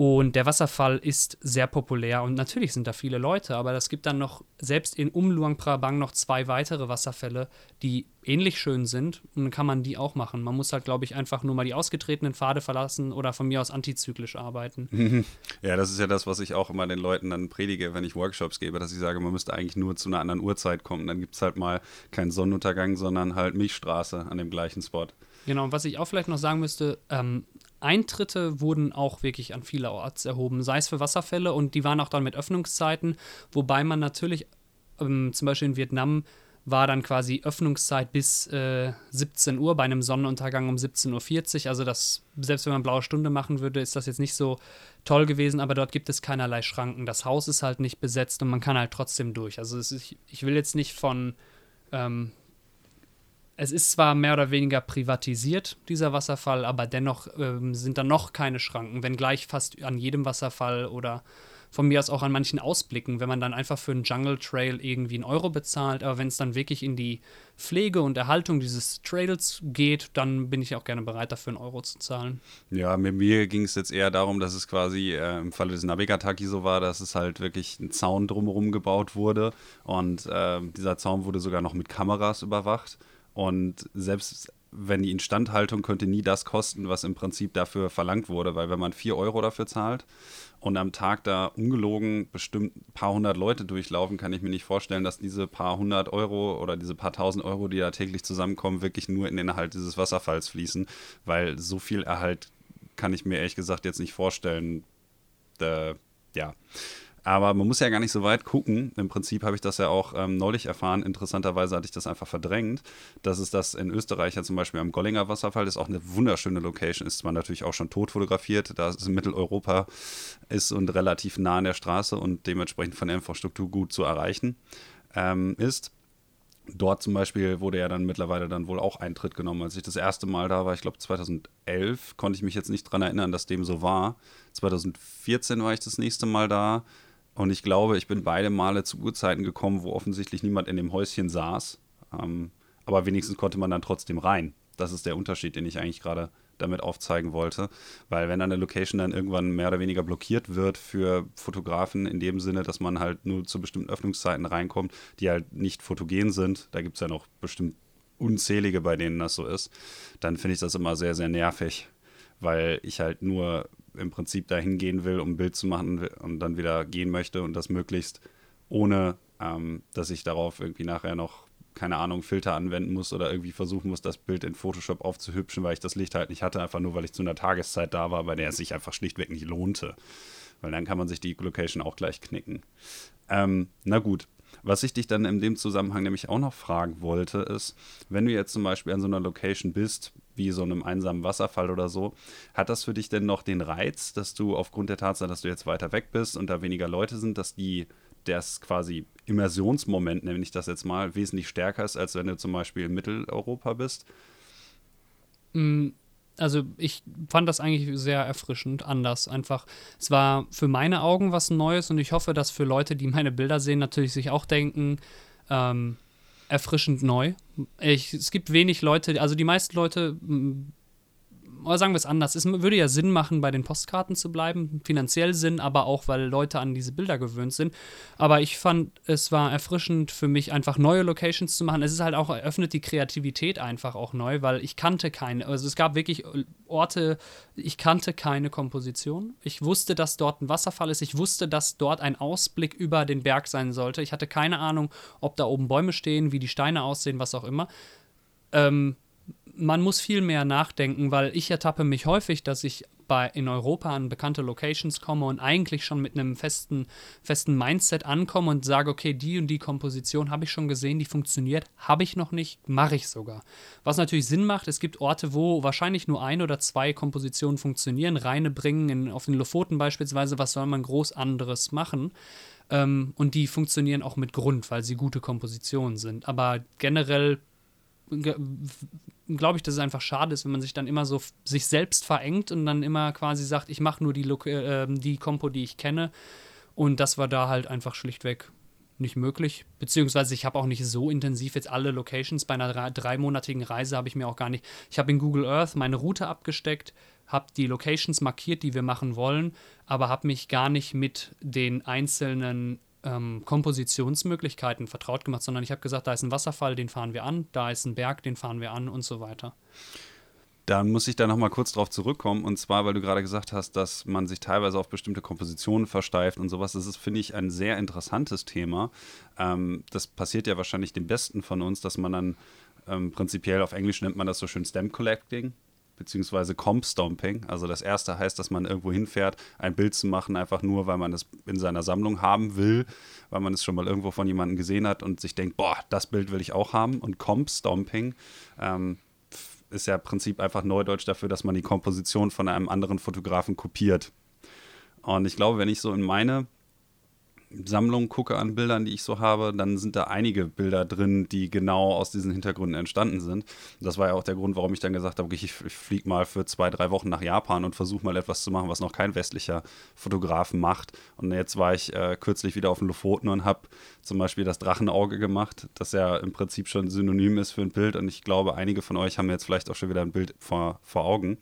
Und der Wasserfall ist sehr populär und natürlich sind da viele Leute, aber es gibt dann noch, selbst in Um Luang Prabang, noch zwei weitere Wasserfälle, die ähnlich schön sind und dann kann man die auch machen. Man muss halt, glaube ich, einfach nur mal die ausgetretenen Pfade verlassen oder von mir aus antizyklisch arbeiten. Ja, das ist ja das, was ich auch immer den Leuten dann predige, wenn ich Workshops gebe, dass ich sage, man müsste eigentlich nur zu einer anderen Uhrzeit kommen. Dann gibt es halt mal keinen Sonnenuntergang, sondern halt Milchstraße an dem gleichen Spot. Genau, und was ich auch vielleicht noch sagen müsste, ähm, Eintritte wurden auch wirklich an vielerorts erhoben, sei es für Wasserfälle und die waren auch dann mit Öffnungszeiten, wobei man natürlich ähm, zum Beispiel in Vietnam war dann quasi Öffnungszeit bis äh, 17 Uhr, bei einem Sonnenuntergang um 17.40 Uhr. Also das, selbst wenn man blaue Stunde machen würde, ist das jetzt nicht so toll gewesen, aber dort gibt es keinerlei Schranken. Das Haus ist halt nicht besetzt und man kann halt trotzdem durch. Also ist, ich will jetzt nicht von ähm, es ist zwar mehr oder weniger privatisiert, dieser Wasserfall, aber dennoch ähm, sind da noch keine Schranken, wenngleich fast an jedem Wasserfall oder von mir aus auch an manchen Ausblicken, wenn man dann einfach für einen Jungle Trail irgendwie einen Euro bezahlt, aber wenn es dann wirklich in die Pflege und Erhaltung dieses Trails geht, dann bin ich auch gerne bereit, dafür einen Euro zu zahlen. Ja, mit mir ging es jetzt eher darum, dass es quasi äh, im Falle des Navigataki so war, dass es halt wirklich ein Zaun drumherum gebaut wurde. Und äh, dieser Zaun wurde sogar noch mit Kameras überwacht und selbst wenn die Instandhaltung könnte nie das kosten, was im Prinzip dafür verlangt wurde, weil wenn man 4 Euro dafür zahlt und am Tag da ungelogen bestimmt ein paar hundert Leute durchlaufen, kann ich mir nicht vorstellen, dass diese paar hundert Euro oder diese paar tausend Euro, die da täglich zusammenkommen, wirklich nur in den Erhalt dieses Wasserfalls fließen, weil so viel Erhalt kann ich mir ehrlich gesagt jetzt nicht vorstellen. Äh, ja. Aber man muss ja gar nicht so weit gucken. Im Prinzip habe ich das ja auch ähm, neulich erfahren. Interessanterweise hatte ich das einfach verdrängt, dass es das in Österreich ja zum Beispiel am Gollinger Wasserfall ist. Auch eine wunderschöne Location. Ist zwar natürlich auch schon tot fotografiert, da es in Mitteleuropa ist und relativ nah an der Straße und dementsprechend von der Infrastruktur gut zu erreichen ähm, ist. Dort zum Beispiel wurde ja dann mittlerweile dann wohl auch Eintritt genommen. Als ich das erste Mal da war, ich glaube 2011, konnte ich mich jetzt nicht daran erinnern, dass dem so war. 2014 war ich das nächste Mal da. Und ich glaube, ich bin beide Male zu Uhrzeiten gekommen, wo offensichtlich niemand in dem Häuschen saß. Ähm, aber wenigstens konnte man dann trotzdem rein. Das ist der Unterschied, den ich eigentlich gerade damit aufzeigen wollte. Weil wenn eine Location dann irgendwann mehr oder weniger blockiert wird für Fotografen, in dem Sinne, dass man halt nur zu bestimmten Öffnungszeiten reinkommt, die halt nicht fotogen sind, da gibt es ja noch bestimmt unzählige, bei denen das so ist, dann finde ich das immer sehr, sehr nervig, weil ich halt nur im Prinzip dahin gehen will, um ein Bild zu machen und dann wieder gehen möchte und das möglichst ohne, ähm, dass ich darauf irgendwie nachher noch, keine Ahnung, Filter anwenden muss oder irgendwie versuchen muss, das Bild in Photoshop aufzuhübschen, weil ich das Licht halt nicht hatte, einfach nur, weil ich zu einer Tageszeit da war, bei der es sich einfach schlichtweg nicht lohnte. Weil dann kann man sich die Location auch gleich knicken. Ähm, na gut, was ich dich dann in dem Zusammenhang nämlich auch noch fragen wollte, ist, wenn du jetzt zum Beispiel an so einer Location bist, wie so einem einsamen Wasserfall oder so, hat das für dich denn noch den Reiz, dass du aufgrund der Tatsache, dass du jetzt weiter weg bist und da weniger Leute sind, dass die das quasi Immersionsmoment, nenne ich das jetzt mal, wesentlich stärker ist, als wenn du zum Beispiel in Mitteleuropa bist? Also ich fand das eigentlich sehr erfrischend, anders einfach. Es war für meine Augen was Neues und ich hoffe, dass für Leute, die meine Bilder sehen, natürlich sich auch denken, ähm, erfrischend neu. Ich, es gibt wenig Leute, also die meisten Leute oder sagen wir es anders, es würde ja Sinn machen, bei den Postkarten zu bleiben, finanziell Sinn, aber auch, weil Leute an diese Bilder gewöhnt sind. Aber ich fand, es war erfrischend für mich, einfach neue Locations zu machen. Es ist halt auch, eröffnet die Kreativität einfach auch neu, weil ich kannte keine, also es gab wirklich Orte, ich kannte keine Komposition. Ich wusste, dass dort ein Wasserfall ist. Ich wusste, dass dort ein Ausblick über den Berg sein sollte. Ich hatte keine Ahnung, ob da oben Bäume stehen, wie die Steine aussehen, was auch immer. Ähm, man muss viel mehr nachdenken, weil ich ertappe mich häufig, dass ich bei, in Europa an bekannte Locations komme und eigentlich schon mit einem festen, festen Mindset ankomme und sage, okay, die und die Komposition habe ich schon gesehen, die funktioniert, habe ich noch nicht, mache ich sogar. Was natürlich Sinn macht, es gibt Orte, wo wahrscheinlich nur ein oder zwei Kompositionen funktionieren, reine bringen, in, auf den Lofoten beispielsweise, was soll man groß anderes machen? Ähm, und die funktionieren auch mit Grund, weil sie gute Kompositionen sind. Aber generell glaube ich, dass es einfach schade ist, wenn man sich dann immer so sich selbst verengt und dann immer quasi sagt, ich mache nur die, äh, die Kompo, die ich kenne. Und das war da halt einfach schlichtweg nicht möglich. Beziehungsweise ich habe auch nicht so intensiv jetzt alle Locations. Bei einer drei, dreimonatigen Reise habe ich mir auch gar nicht. Ich habe in Google Earth meine Route abgesteckt, habe die Locations markiert, die wir machen wollen, aber habe mich gar nicht mit den einzelnen ähm, Kompositionsmöglichkeiten vertraut gemacht, sondern ich habe gesagt, da ist ein Wasserfall, den fahren wir an, da ist ein Berg, den fahren wir an und so weiter. Dann muss ich da nochmal kurz drauf zurückkommen. Und zwar, weil du gerade gesagt hast, dass man sich teilweise auf bestimmte Kompositionen versteift und sowas. Das ist, finde ich, ein sehr interessantes Thema. Ähm, das passiert ja wahrscheinlich dem Besten von uns, dass man dann ähm, prinzipiell auf Englisch nennt man das so schön Stamp Collecting beziehungsweise Comp Stomping. Also das erste heißt, dass man irgendwo hinfährt, ein Bild zu machen, einfach nur, weil man es in seiner Sammlung haben will, weil man es schon mal irgendwo von jemandem gesehen hat und sich denkt, boah, das Bild will ich auch haben. Und Comp Stomping ähm, ist ja im Prinzip einfach Neudeutsch dafür, dass man die Komposition von einem anderen Fotografen kopiert. Und ich glaube, wenn ich so in meine Sammlung gucke an Bildern, die ich so habe, dann sind da einige Bilder drin, die genau aus diesen Hintergründen entstanden sind. Das war ja auch der Grund, warum ich dann gesagt habe, ich fliege mal für zwei, drei Wochen nach Japan und versuche mal etwas zu machen, was noch kein westlicher Fotograf macht. Und jetzt war ich äh, kürzlich wieder auf den Lofoten und habe zum Beispiel das Drachenauge gemacht, das ja im Prinzip schon synonym ist für ein Bild. Und ich glaube, einige von euch haben jetzt vielleicht auch schon wieder ein Bild vor, vor Augen.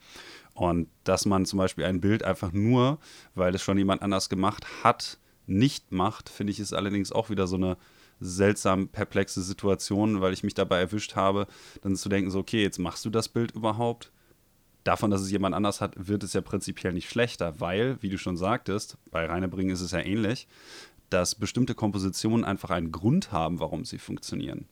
Und dass man zum Beispiel ein Bild einfach nur, weil es schon jemand anders gemacht hat, nicht macht, finde ich, ist allerdings auch wieder so eine seltsam perplexe Situation, weil ich mich dabei erwischt habe, dann zu denken, so, okay, jetzt machst du das Bild überhaupt. Davon, dass es jemand anders hat, wird es ja prinzipiell nicht schlechter, weil, wie du schon sagtest, bei Reinebringen ist es ja ähnlich, dass bestimmte Kompositionen einfach einen Grund haben, warum sie funktionieren.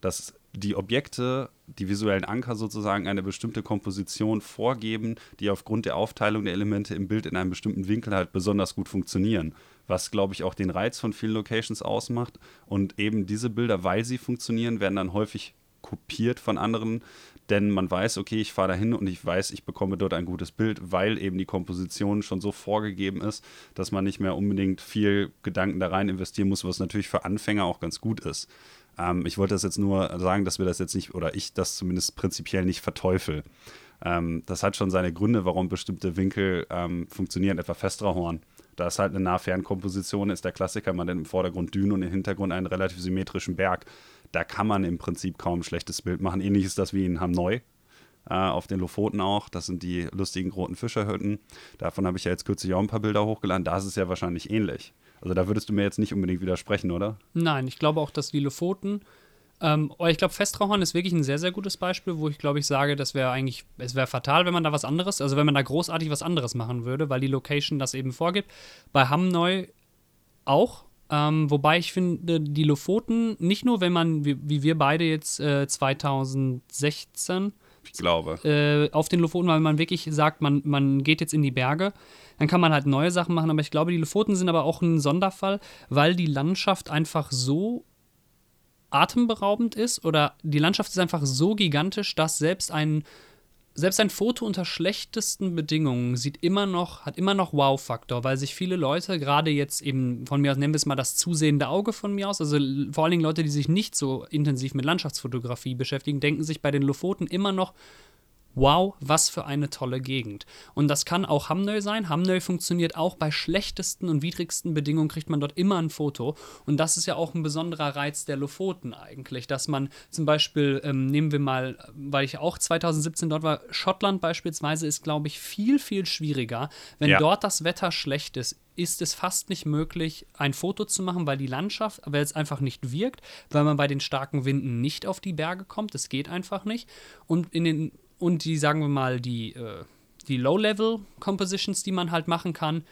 Dass die Objekte, die visuellen Anker sozusagen eine bestimmte Komposition vorgeben, die aufgrund der Aufteilung der Elemente im Bild in einem bestimmten Winkel halt besonders gut funktionieren. Was, glaube ich, auch den Reiz von vielen Locations ausmacht. Und eben diese Bilder, weil sie funktionieren, werden dann häufig kopiert von anderen, denn man weiß, okay, ich fahre dahin und ich weiß, ich bekomme dort ein gutes Bild, weil eben die Komposition schon so vorgegeben ist, dass man nicht mehr unbedingt viel Gedanken da rein investieren muss, was natürlich für Anfänger auch ganz gut ist. Ähm, ich wollte das jetzt nur sagen, dass wir das jetzt nicht, oder ich das zumindest prinzipiell nicht verteufel. Ähm, das hat schon seine Gründe, warum bestimmte Winkel ähm, funktionieren, etwa Festrahorn. Da ist halt eine Nah-Fernkomposition, ist der Klassiker, man hat im Vordergrund Dünen und im Hintergrund einen relativ symmetrischen Berg. Da kann man im Prinzip kaum ein schlechtes Bild machen. Ähnlich ist das wie in Hamneu, äh, auf den Lofoten auch. Das sind die lustigen roten Fischerhütten. Davon habe ich ja jetzt kürzlich auch ein paar Bilder hochgeladen. Da ist es ja wahrscheinlich ähnlich. Also da würdest du mir jetzt nicht unbedingt widersprechen, oder? Nein, ich glaube auch, dass die Lofoten. Ähm, aber ich glaube, Festrauchern ist wirklich ein sehr, sehr gutes Beispiel, wo ich glaube, ich sage, das wäre eigentlich, es wäre fatal, wenn man da was anderes, also wenn man da großartig was anderes machen würde, weil die Location das eben vorgibt. Bei Hamneu auch, ähm, wobei ich finde, die Lofoten, nicht nur, wenn man, wie, wie wir beide jetzt äh, 2016 ich glaube. Äh, auf den Lofoten, weil man wirklich sagt, man, man geht jetzt in die Berge. Dann kann man halt neue Sachen machen, aber ich glaube, die Lofoten sind aber auch ein Sonderfall, weil die Landschaft einfach so atemberaubend ist oder die Landschaft ist einfach so gigantisch, dass selbst ein selbst ein Foto unter schlechtesten Bedingungen sieht immer noch, hat immer noch Wow-Faktor, weil sich viele Leute, gerade jetzt eben von mir aus, nennen wir es mal das zusehende Auge von mir aus, also vor allen Dingen Leute, die sich nicht so intensiv mit Landschaftsfotografie beschäftigen, denken sich bei den Lofoten immer noch, wow, was für eine tolle Gegend. Und das kann auch Hamnöy sein. Hamnöy funktioniert auch bei schlechtesten und widrigsten Bedingungen, kriegt man dort immer ein Foto. Und das ist ja auch ein besonderer Reiz der Lofoten eigentlich, dass man zum Beispiel, ähm, nehmen wir mal, weil ich auch 2017 dort war, Schottland beispielsweise ist, glaube ich, viel, viel schwieriger. Wenn ja. dort das Wetter schlecht ist, ist es fast nicht möglich, ein Foto zu machen, weil die Landschaft, weil es einfach nicht wirkt, weil man bei den starken Winden nicht auf die Berge kommt. Das geht einfach nicht. Und in den und die, sagen wir mal, die, äh, die Low-Level-Compositions, die man halt machen kann,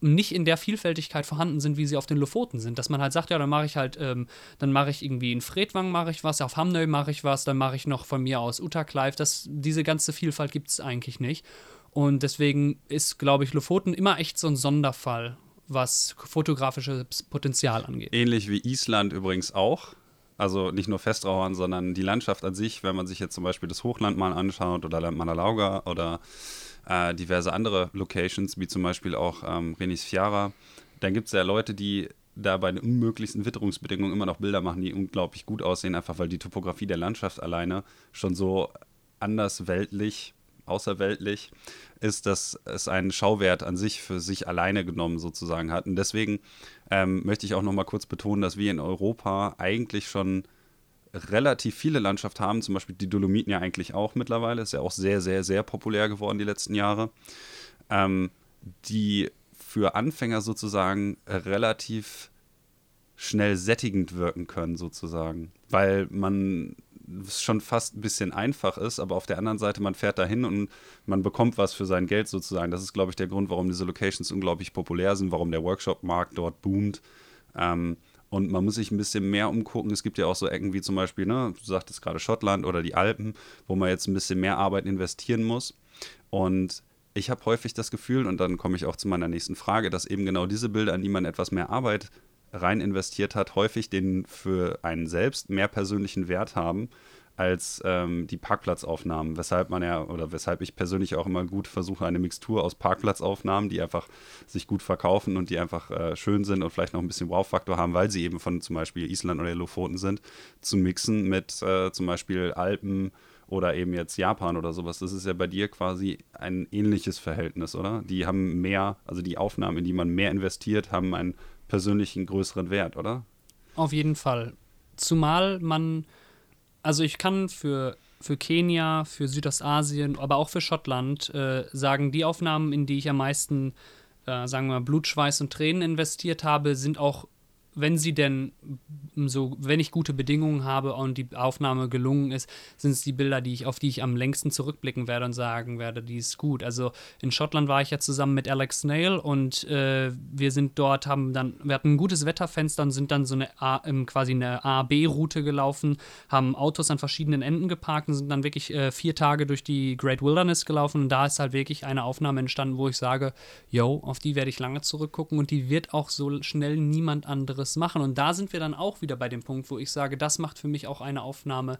nicht in der Vielfältigkeit vorhanden sind, wie sie auf den Lofoten sind. Dass man halt sagt, ja, dann mache ich halt, ähm, dann mache ich irgendwie in Fredwang mache ich was, auf Hamnöy mache ich was, dann mache ich noch von mir aus Utakleif. Das, diese ganze Vielfalt gibt es eigentlich nicht. Und deswegen ist, glaube ich, Lofoten immer echt so ein Sonderfall, was fotografisches Potenzial angeht. Ähnlich wie Island übrigens auch. Also nicht nur Festrauern, sondern die Landschaft an sich, wenn man sich jetzt zum Beispiel das Hochland mal anschaut oder Land Manalauga oder äh, diverse andere Locations, wie zum Beispiel auch ähm, Renis Fiara, dann gibt es ja Leute, die da bei den unmöglichsten Witterungsbedingungen immer noch Bilder machen, die unglaublich gut aussehen, einfach weil die Topografie der Landschaft alleine schon so andersweltlich, außerweltlich ist, dass es einen Schauwert an sich für sich alleine genommen sozusagen hat. Und deswegen ähm, möchte ich auch noch mal kurz betonen, dass wir in Europa eigentlich schon relativ viele Landschaft haben, zum Beispiel die Dolomiten ja eigentlich auch mittlerweile, ist ja auch sehr, sehr, sehr populär geworden die letzten Jahre, ähm, die für Anfänger sozusagen relativ schnell sättigend wirken können, sozusagen. Weil man es schon fast ein bisschen einfach ist, aber auf der anderen Seite, man fährt dahin und man bekommt was für sein Geld sozusagen. Das ist, glaube ich, der Grund, warum diese Locations unglaublich populär sind, warum der Workshop-Markt dort boomt. Ähm, und man muss sich ein bisschen mehr umgucken. Es gibt ja auch so Ecken wie zum Beispiel, ne, du sagtest gerade Schottland oder die Alpen, wo man jetzt ein bisschen mehr Arbeit investieren muss. Und ich habe häufig das Gefühl, und dann komme ich auch zu meiner nächsten Frage, dass eben genau diese Bilder, an die man etwas mehr Arbeit rein investiert hat, häufig den für einen selbst mehr persönlichen Wert haben, als ähm, die Parkplatzaufnahmen, weshalb man ja oder weshalb ich persönlich auch immer gut versuche, eine Mixtur aus Parkplatzaufnahmen, die einfach sich gut verkaufen und die einfach äh, schön sind und vielleicht noch ein bisschen Wow-Faktor haben, weil sie eben von zum Beispiel Island oder Lofoten sind, zu mixen mit äh, zum Beispiel Alpen oder eben jetzt Japan oder sowas. Das ist ja bei dir quasi ein ähnliches Verhältnis, oder? Die haben mehr, also die Aufnahmen, in die man mehr investiert, haben einen persönlichen größeren Wert, oder? Auf jeden Fall. Zumal man also ich kann für, für Kenia, für Südostasien, aber auch für Schottland äh, sagen, die Aufnahmen, in die ich am meisten, äh, sagen wir mal, Blut, Schweiß und Tränen investiert habe, sind auch wenn sie denn so, wenn ich gute Bedingungen habe und die Aufnahme gelungen ist, sind es die Bilder, die ich, auf die ich am längsten zurückblicken werde und sagen werde, die ist gut. Also in Schottland war ich ja zusammen mit Alex Snail und äh, wir sind dort, haben dann, wir hatten ein gutes Wetterfenster und sind dann so eine A, ähm, quasi eine A-B-Route gelaufen, haben Autos an verschiedenen Enden geparkt und sind dann wirklich äh, vier Tage durch die Great Wilderness gelaufen und da ist halt wirklich eine Aufnahme entstanden, wo ich sage, yo, auf die werde ich lange zurückgucken und die wird auch so schnell niemand anderes anderes machen. Und da sind wir dann auch wieder bei dem Punkt, wo ich sage, das macht für mich auch eine Aufnahme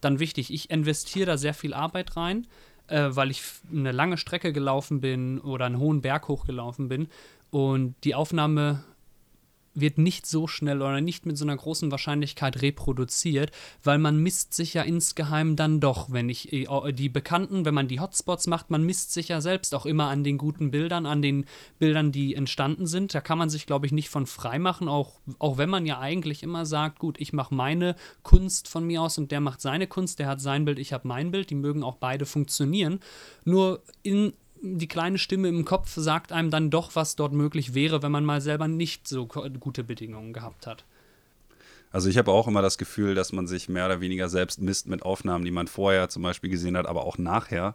dann wichtig. Ich investiere da sehr viel Arbeit rein, äh, weil ich eine lange Strecke gelaufen bin oder einen hohen Berg hochgelaufen bin. Und die Aufnahme wird nicht so schnell oder nicht mit so einer großen Wahrscheinlichkeit reproduziert, weil man misst sich ja insgeheim dann doch, wenn ich äh, die Bekannten, wenn man die Hotspots macht, man misst sich ja selbst auch immer an den guten Bildern, an den Bildern, die entstanden sind. Da kann man sich, glaube ich, nicht von frei machen, auch, auch wenn man ja eigentlich immer sagt, gut, ich mache meine Kunst von mir aus und der macht seine Kunst, der hat sein Bild, ich habe mein Bild, die mögen auch beide funktionieren. Nur in die kleine Stimme im Kopf sagt einem dann doch, was dort möglich wäre, wenn man mal selber nicht so gute Bedingungen gehabt hat. Also ich habe auch immer das Gefühl, dass man sich mehr oder weniger selbst misst mit Aufnahmen, die man vorher zum Beispiel gesehen hat, aber auch nachher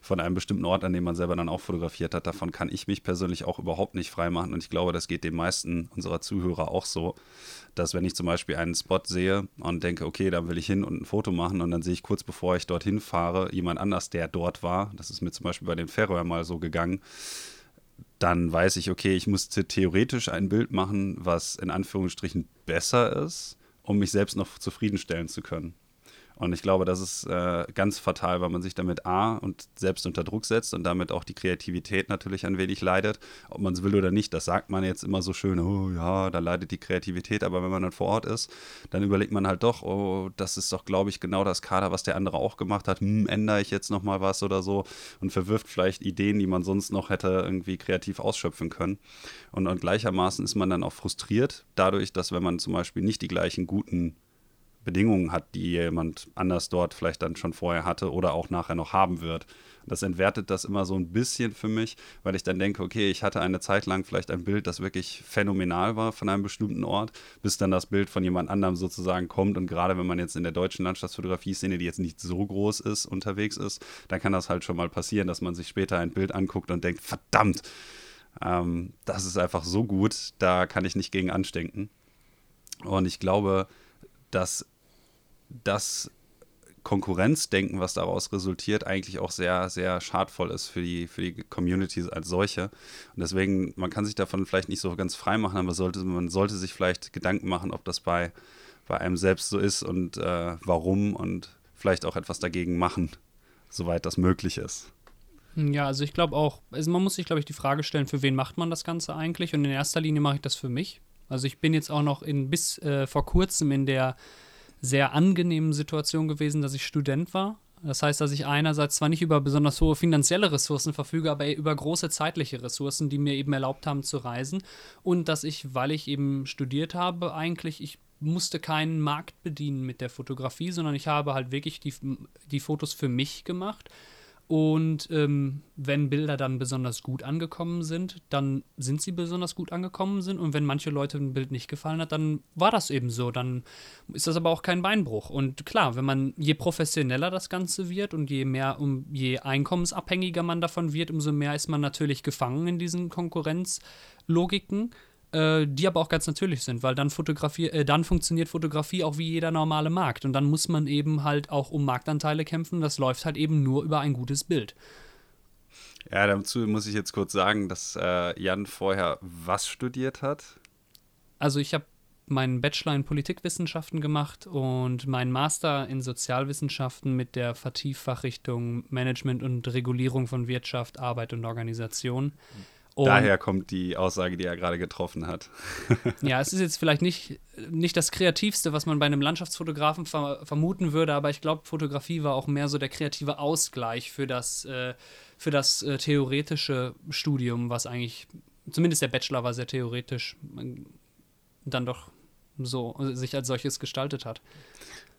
von einem bestimmten Ort, an dem man selber dann auch fotografiert hat. Davon kann ich mich persönlich auch überhaupt nicht freimachen und ich glaube, das geht den meisten unserer Zuhörer auch so, dass wenn ich zum Beispiel einen Spot sehe und denke, okay, da will ich hin und ein Foto machen und dann sehe ich kurz bevor ich dorthin fahre jemand anders, der dort war, das ist mir zum Beispiel bei den Färöer mal so gegangen, dann weiß ich, okay, ich musste theoretisch ein Bild machen, was in Anführungsstrichen besser ist, um mich selbst noch zufriedenstellen zu können. Und ich glaube, das ist äh, ganz fatal, weil man sich damit A und selbst unter Druck setzt und damit auch die Kreativität natürlich ein wenig leidet. Ob man es will oder nicht, das sagt man jetzt immer so schön, oh ja, da leidet die Kreativität. Aber wenn man dann vor Ort ist, dann überlegt man halt doch, oh, das ist doch, glaube ich, genau das Kader, was der andere auch gemacht hat. Hm, ändere ich jetzt nochmal was oder so und verwirft vielleicht Ideen, die man sonst noch hätte irgendwie kreativ ausschöpfen können. Und, und gleichermaßen ist man dann auch frustriert dadurch, dass wenn man zum Beispiel nicht die gleichen guten Bedingungen hat, die jemand anders dort vielleicht dann schon vorher hatte oder auch nachher noch haben wird. Das entwertet das immer so ein bisschen für mich, weil ich dann denke, okay, ich hatte eine Zeit lang vielleicht ein Bild, das wirklich phänomenal war von einem bestimmten Ort, bis dann das Bild von jemand anderem sozusagen kommt. Und gerade wenn man jetzt in der deutschen Landschaftsfotografie-Szene, die jetzt nicht so groß ist, unterwegs ist, dann kann das halt schon mal passieren, dass man sich später ein Bild anguckt und denkt, verdammt, ähm, das ist einfach so gut, da kann ich nicht gegen anstinken. Und ich glaube, dass das Konkurrenzdenken, was daraus resultiert, eigentlich auch sehr, sehr schadvoll ist für die, für die Communities als solche. Und deswegen, man kann sich davon vielleicht nicht so ganz frei machen, aber sollte, man sollte sich vielleicht Gedanken machen, ob das bei, bei einem selbst so ist und äh, warum und vielleicht auch etwas dagegen machen, soweit das möglich ist. Ja, also ich glaube auch, also man muss sich, glaube ich, die Frage stellen, für wen macht man das Ganze eigentlich? Und in erster Linie mache ich das für mich. Also ich bin jetzt auch noch in bis äh, vor kurzem in der sehr angenehmen Situation gewesen, dass ich Student war. Das heißt, dass ich einerseits zwar nicht über besonders hohe finanzielle Ressourcen verfüge, aber über große zeitliche Ressourcen, die mir eben erlaubt haben zu reisen. Und dass ich, weil ich eben studiert habe, eigentlich, ich musste keinen Markt bedienen mit der Fotografie, sondern ich habe halt wirklich die, die Fotos für mich gemacht und ähm, wenn Bilder dann besonders gut angekommen sind, dann sind sie besonders gut angekommen sind. Und wenn manche Leute ein Bild nicht gefallen hat, dann war das eben so. Dann ist das aber auch kein Beinbruch. Und klar, wenn man je professioneller das Ganze wird und je mehr, um je einkommensabhängiger man davon wird, umso mehr ist man natürlich gefangen in diesen Konkurrenzlogiken äh, die aber auch ganz natürlich sind, weil dann, Fotografie, äh, dann funktioniert Fotografie auch wie jeder normale Markt. Und dann muss man eben halt auch um Marktanteile kämpfen. Das läuft halt eben nur über ein gutes Bild. Ja, dazu muss ich jetzt kurz sagen, dass äh, Jan vorher was studiert hat. Also ich habe meinen Bachelor in Politikwissenschaften gemacht und meinen Master in Sozialwissenschaften mit der Vertieffachrichtung Management und Regulierung von Wirtschaft, Arbeit und Organisation. Und Daher kommt die Aussage, die er gerade getroffen hat. (laughs) ja, es ist jetzt vielleicht nicht, nicht das Kreativste, was man bei einem Landschaftsfotografen ver vermuten würde, aber ich glaube, Fotografie war auch mehr so der kreative Ausgleich für das, äh, für das äh, theoretische Studium, was eigentlich, zumindest der Bachelor war sehr theoretisch, dann doch so sich als solches gestaltet hat.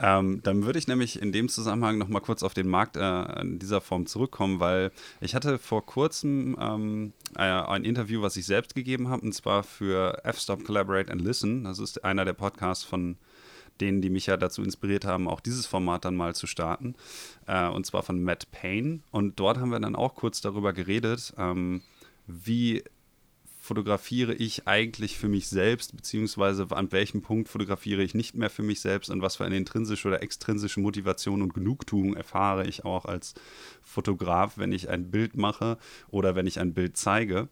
Ähm, dann würde ich nämlich in dem Zusammenhang noch mal kurz auf den Markt äh, in dieser Form zurückkommen, weil ich hatte vor kurzem ähm, äh, ein Interview, was ich selbst gegeben habe, und zwar für F-Stop Collaborate and Listen. Das ist einer der Podcasts von denen, die mich ja dazu inspiriert haben, auch dieses Format dann mal zu starten. Äh, und zwar von Matt Payne. Und dort haben wir dann auch kurz darüber geredet, ähm, wie fotografiere ich eigentlich für mich selbst, beziehungsweise an welchem Punkt fotografiere ich nicht mehr für mich selbst und was für eine intrinsische oder extrinsische Motivation und Genugtuung erfahre ich auch als Fotograf, wenn ich ein Bild mache oder wenn ich ein Bild zeige.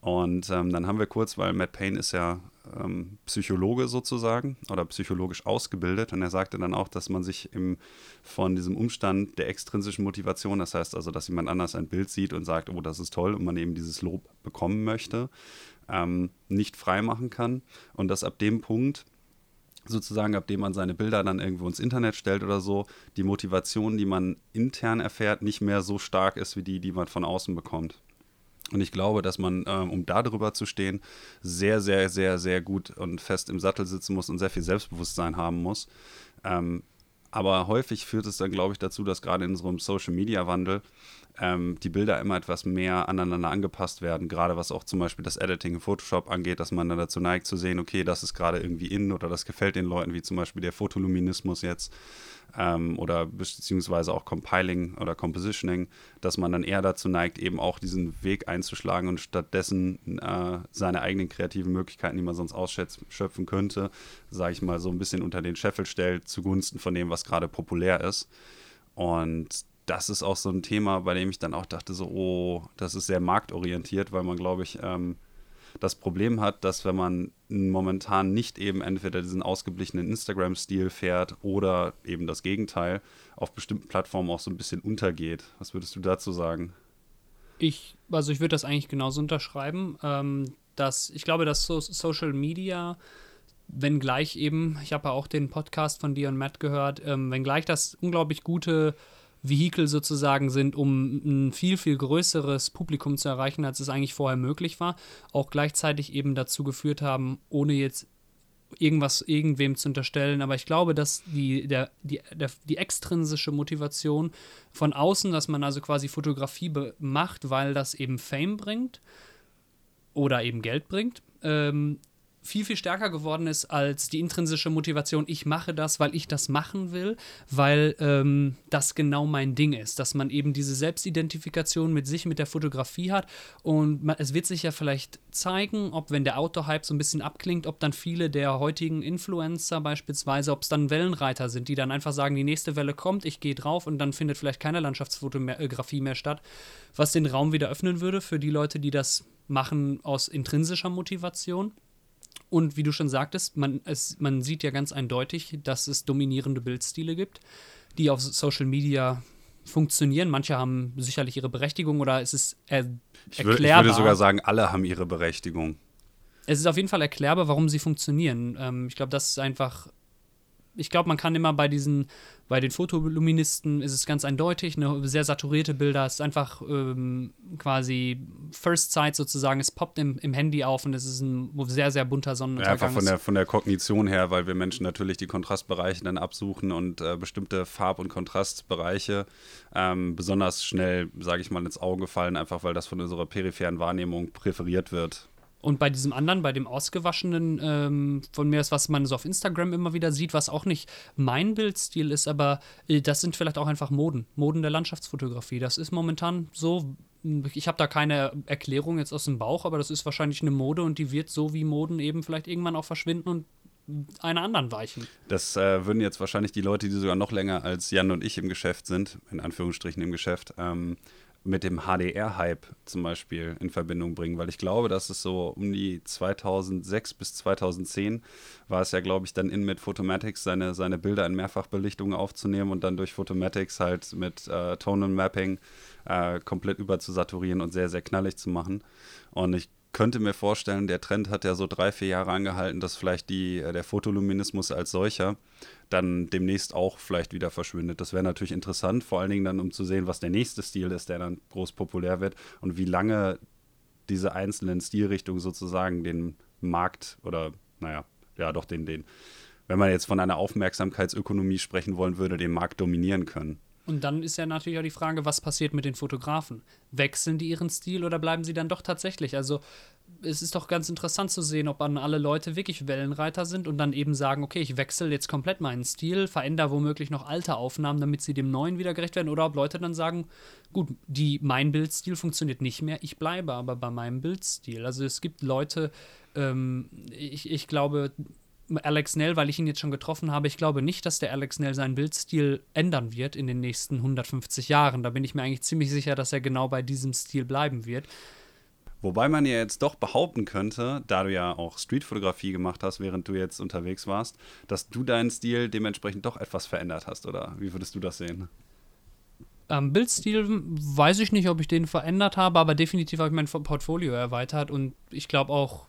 Und ähm, dann haben wir kurz, weil Matt Payne ist ja ähm, Psychologe sozusagen oder psychologisch ausgebildet und er sagte dann auch, dass man sich im, von diesem Umstand der extrinsischen Motivation, das heißt also, dass jemand anders ein Bild sieht und sagt, oh, das ist toll und man eben dieses Lob bekommen möchte, ähm, nicht freimachen kann und dass ab dem Punkt sozusagen, ab dem man seine Bilder dann irgendwo ins Internet stellt oder so, die Motivation, die man intern erfährt, nicht mehr so stark ist wie die, die man von außen bekommt. Und ich glaube, dass man, ähm, um da drüber zu stehen, sehr, sehr, sehr, sehr gut und fest im Sattel sitzen muss und sehr viel Selbstbewusstsein haben muss. Ähm, aber häufig führt es dann, glaube ich, dazu, dass gerade in unserem Social-Media-Wandel ähm, die Bilder immer etwas mehr aneinander angepasst werden. Gerade was auch zum Beispiel das Editing in Photoshop angeht, dass man dann dazu neigt zu sehen, okay, das ist gerade irgendwie in oder das gefällt den Leuten, wie zum Beispiel der Fotoluminismus jetzt ähm, oder beziehungsweise auch Compiling oder Compositioning, dass man dann eher dazu neigt, eben auch diesen Weg einzuschlagen und stattdessen äh, seine eigenen kreativen Möglichkeiten, die man sonst ausschöpfen könnte, sage ich mal, so ein bisschen unter den Scheffel stellt, zugunsten von dem, was gerade populär ist. Und das ist auch so ein Thema, bei dem ich dann auch dachte, so, oh, das ist sehr marktorientiert, weil man, glaube ich, ähm, das Problem hat, dass wenn man momentan nicht eben entweder diesen ausgeblichenen Instagram-Stil fährt oder eben das Gegenteil, auf bestimmten Plattformen auch so ein bisschen untergeht. Was würdest du dazu sagen? Ich, also ich würde das eigentlich genauso unterschreiben. Ähm, dass ich glaube, dass so Social Media, wenngleich eben, ich habe ja auch den Podcast von dir und Matt gehört, ähm, wenngleich das unglaublich gute Vehikel sozusagen sind, um ein viel, viel größeres Publikum zu erreichen, als es eigentlich vorher möglich war, auch gleichzeitig eben dazu geführt haben, ohne jetzt irgendwas irgendwem zu unterstellen, aber ich glaube, dass die, der, die, der, die extrinsische Motivation von außen, dass man also quasi Fotografie macht, weil das eben Fame bringt oder eben Geld bringt, ähm, viel, viel stärker geworden ist als die intrinsische Motivation, ich mache das, weil ich das machen will, weil ähm, das genau mein Ding ist, dass man eben diese Selbstidentifikation mit sich, mit der Fotografie hat und man, es wird sich ja vielleicht zeigen, ob wenn der Outdoor-Hype so ein bisschen abklingt, ob dann viele der heutigen Influencer beispielsweise, ob es dann Wellenreiter sind, die dann einfach sagen, die nächste Welle kommt, ich gehe drauf und dann findet vielleicht keine Landschaftsfotografie mehr statt, was den Raum wieder öffnen würde für die Leute, die das machen aus intrinsischer Motivation. Und wie du schon sagtest, man, es, man sieht ja ganz eindeutig, dass es dominierende Bildstile gibt, die auf Social Media funktionieren. Manche haben sicherlich ihre Berechtigung oder es ist er ich erklärbar. Ich würde sogar sagen, alle haben ihre Berechtigung. Es ist auf jeden Fall erklärbar, warum sie funktionieren. Ähm, ich glaube, das ist einfach ich glaube, man kann immer bei diesen, bei den Fotoluministen ist es ganz eindeutig, eine sehr saturierte Bilder, es ist einfach ähm, quasi First Sight sozusagen, es poppt im, im, Handy auf und es ist ein sehr, sehr bunter Sonnenuntergang. Ja, einfach von der, von der Kognition her, weil wir Menschen natürlich die Kontrastbereiche dann absuchen und äh, bestimmte Farb- und Kontrastbereiche ähm, besonders schnell, sage ich mal, ins Auge fallen, einfach weil das von unserer peripheren Wahrnehmung präferiert wird. Und bei diesem anderen, bei dem ausgewaschenen ähm, von mir ist, was man so auf Instagram immer wieder sieht, was auch nicht mein Bildstil ist, aber äh, das sind vielleicht auch einfach Moden, Moden der Landschaftsfotografie. Das ist momentan so, ich habe da keine Erklärung jetzt aus dem Bauch, aber das ist wahrscheinlich eine Mode und die wird so wie Moden eben vielleicht irgendwann auch verschwinden und einer anderen weichen. Das äh, würden jetzt wahrscheinlich die Leute, die sogar noch länger als Jan und ich im Geschäft sind, in Anführungsstrichen im Geschäft, ähm, mit dem HDR-Hype zum Beispiel in Verbindung bringen, weil ich glaube, dass es so um die 2006 bis 2010 war es ja, glaube ich, dann in mit Photomatics seine, seine Bilder in Mehrfachbelichtungen aufzunehmen und dann durch Photomatics halt mit äh, Tonal Mapping äh, komplett überzusaturieren und sehr, sehr knallig zu machen. Und ich könnte mir vorstellen, der Trend hat ja so drei, vier Jahre angehalten, dass vielleicht die, äh, der Fotoluminismus als solcher dann demnächst auch vielleicht wieder verschwindet. Das wäre natürlich interessant, vor allen Dingen dann, um zu sehen, was der nächste Stil ist, der dann groß populär wird und wie lange diese einzelnen Stilrichtungen sozusagen den Markt oder, naja, ja, doch den, den, wenn man jetzt von einer Aufmerksamkeitsökonomie sprechen wollen würde, den Markt dominieren können. Und dann ist ja natürlich auch die Frage, was passiert mit den Fotografen? Wechseln die ihren Stil oder bleiben sie dann doch tatsächlich? Also es ist doch ganz interessant zu sehen, ob dann alle Leute wirklich Wellenreiter sind und dann eben sagen, okay, ich wechsle jetzt komplett meinen Stil, verändere womöglich noch alte Aufnahmen, damit sie dem neuen wieder gerecht werden. Oder ob Leute dann sagen, gut, die, mein Bildstil funktioniert nicht mehr, ich bleibe aber bei meinem Bildstil. Also es gibt Leute, ähm, ich, ich glaube, Alex Nell, weil ich ihn jetzt schon getroffen habe, ich glaube nicht, dass der Alex Nell seinen Bildstil ändern wird in den nächsten 150 Jahren. Da bin ich mir eigentlich ziemlich sicher, dass er genau bei diesem Stil bleiben wird. Wobei man ja jetzt doch behaupten könnte, da du ja auch Streetfotografie gemacht hast, während du jetzt unterwegs warst, dass du deinen Stil dementsprechend doch etwas verändert hast, oder wie würdest du das sehen? Ähm, Bildstil weiß ich nicht, ob ich den verändert habe, aber definitiv habe ich mein Portfolio erweitert und ich glaube auch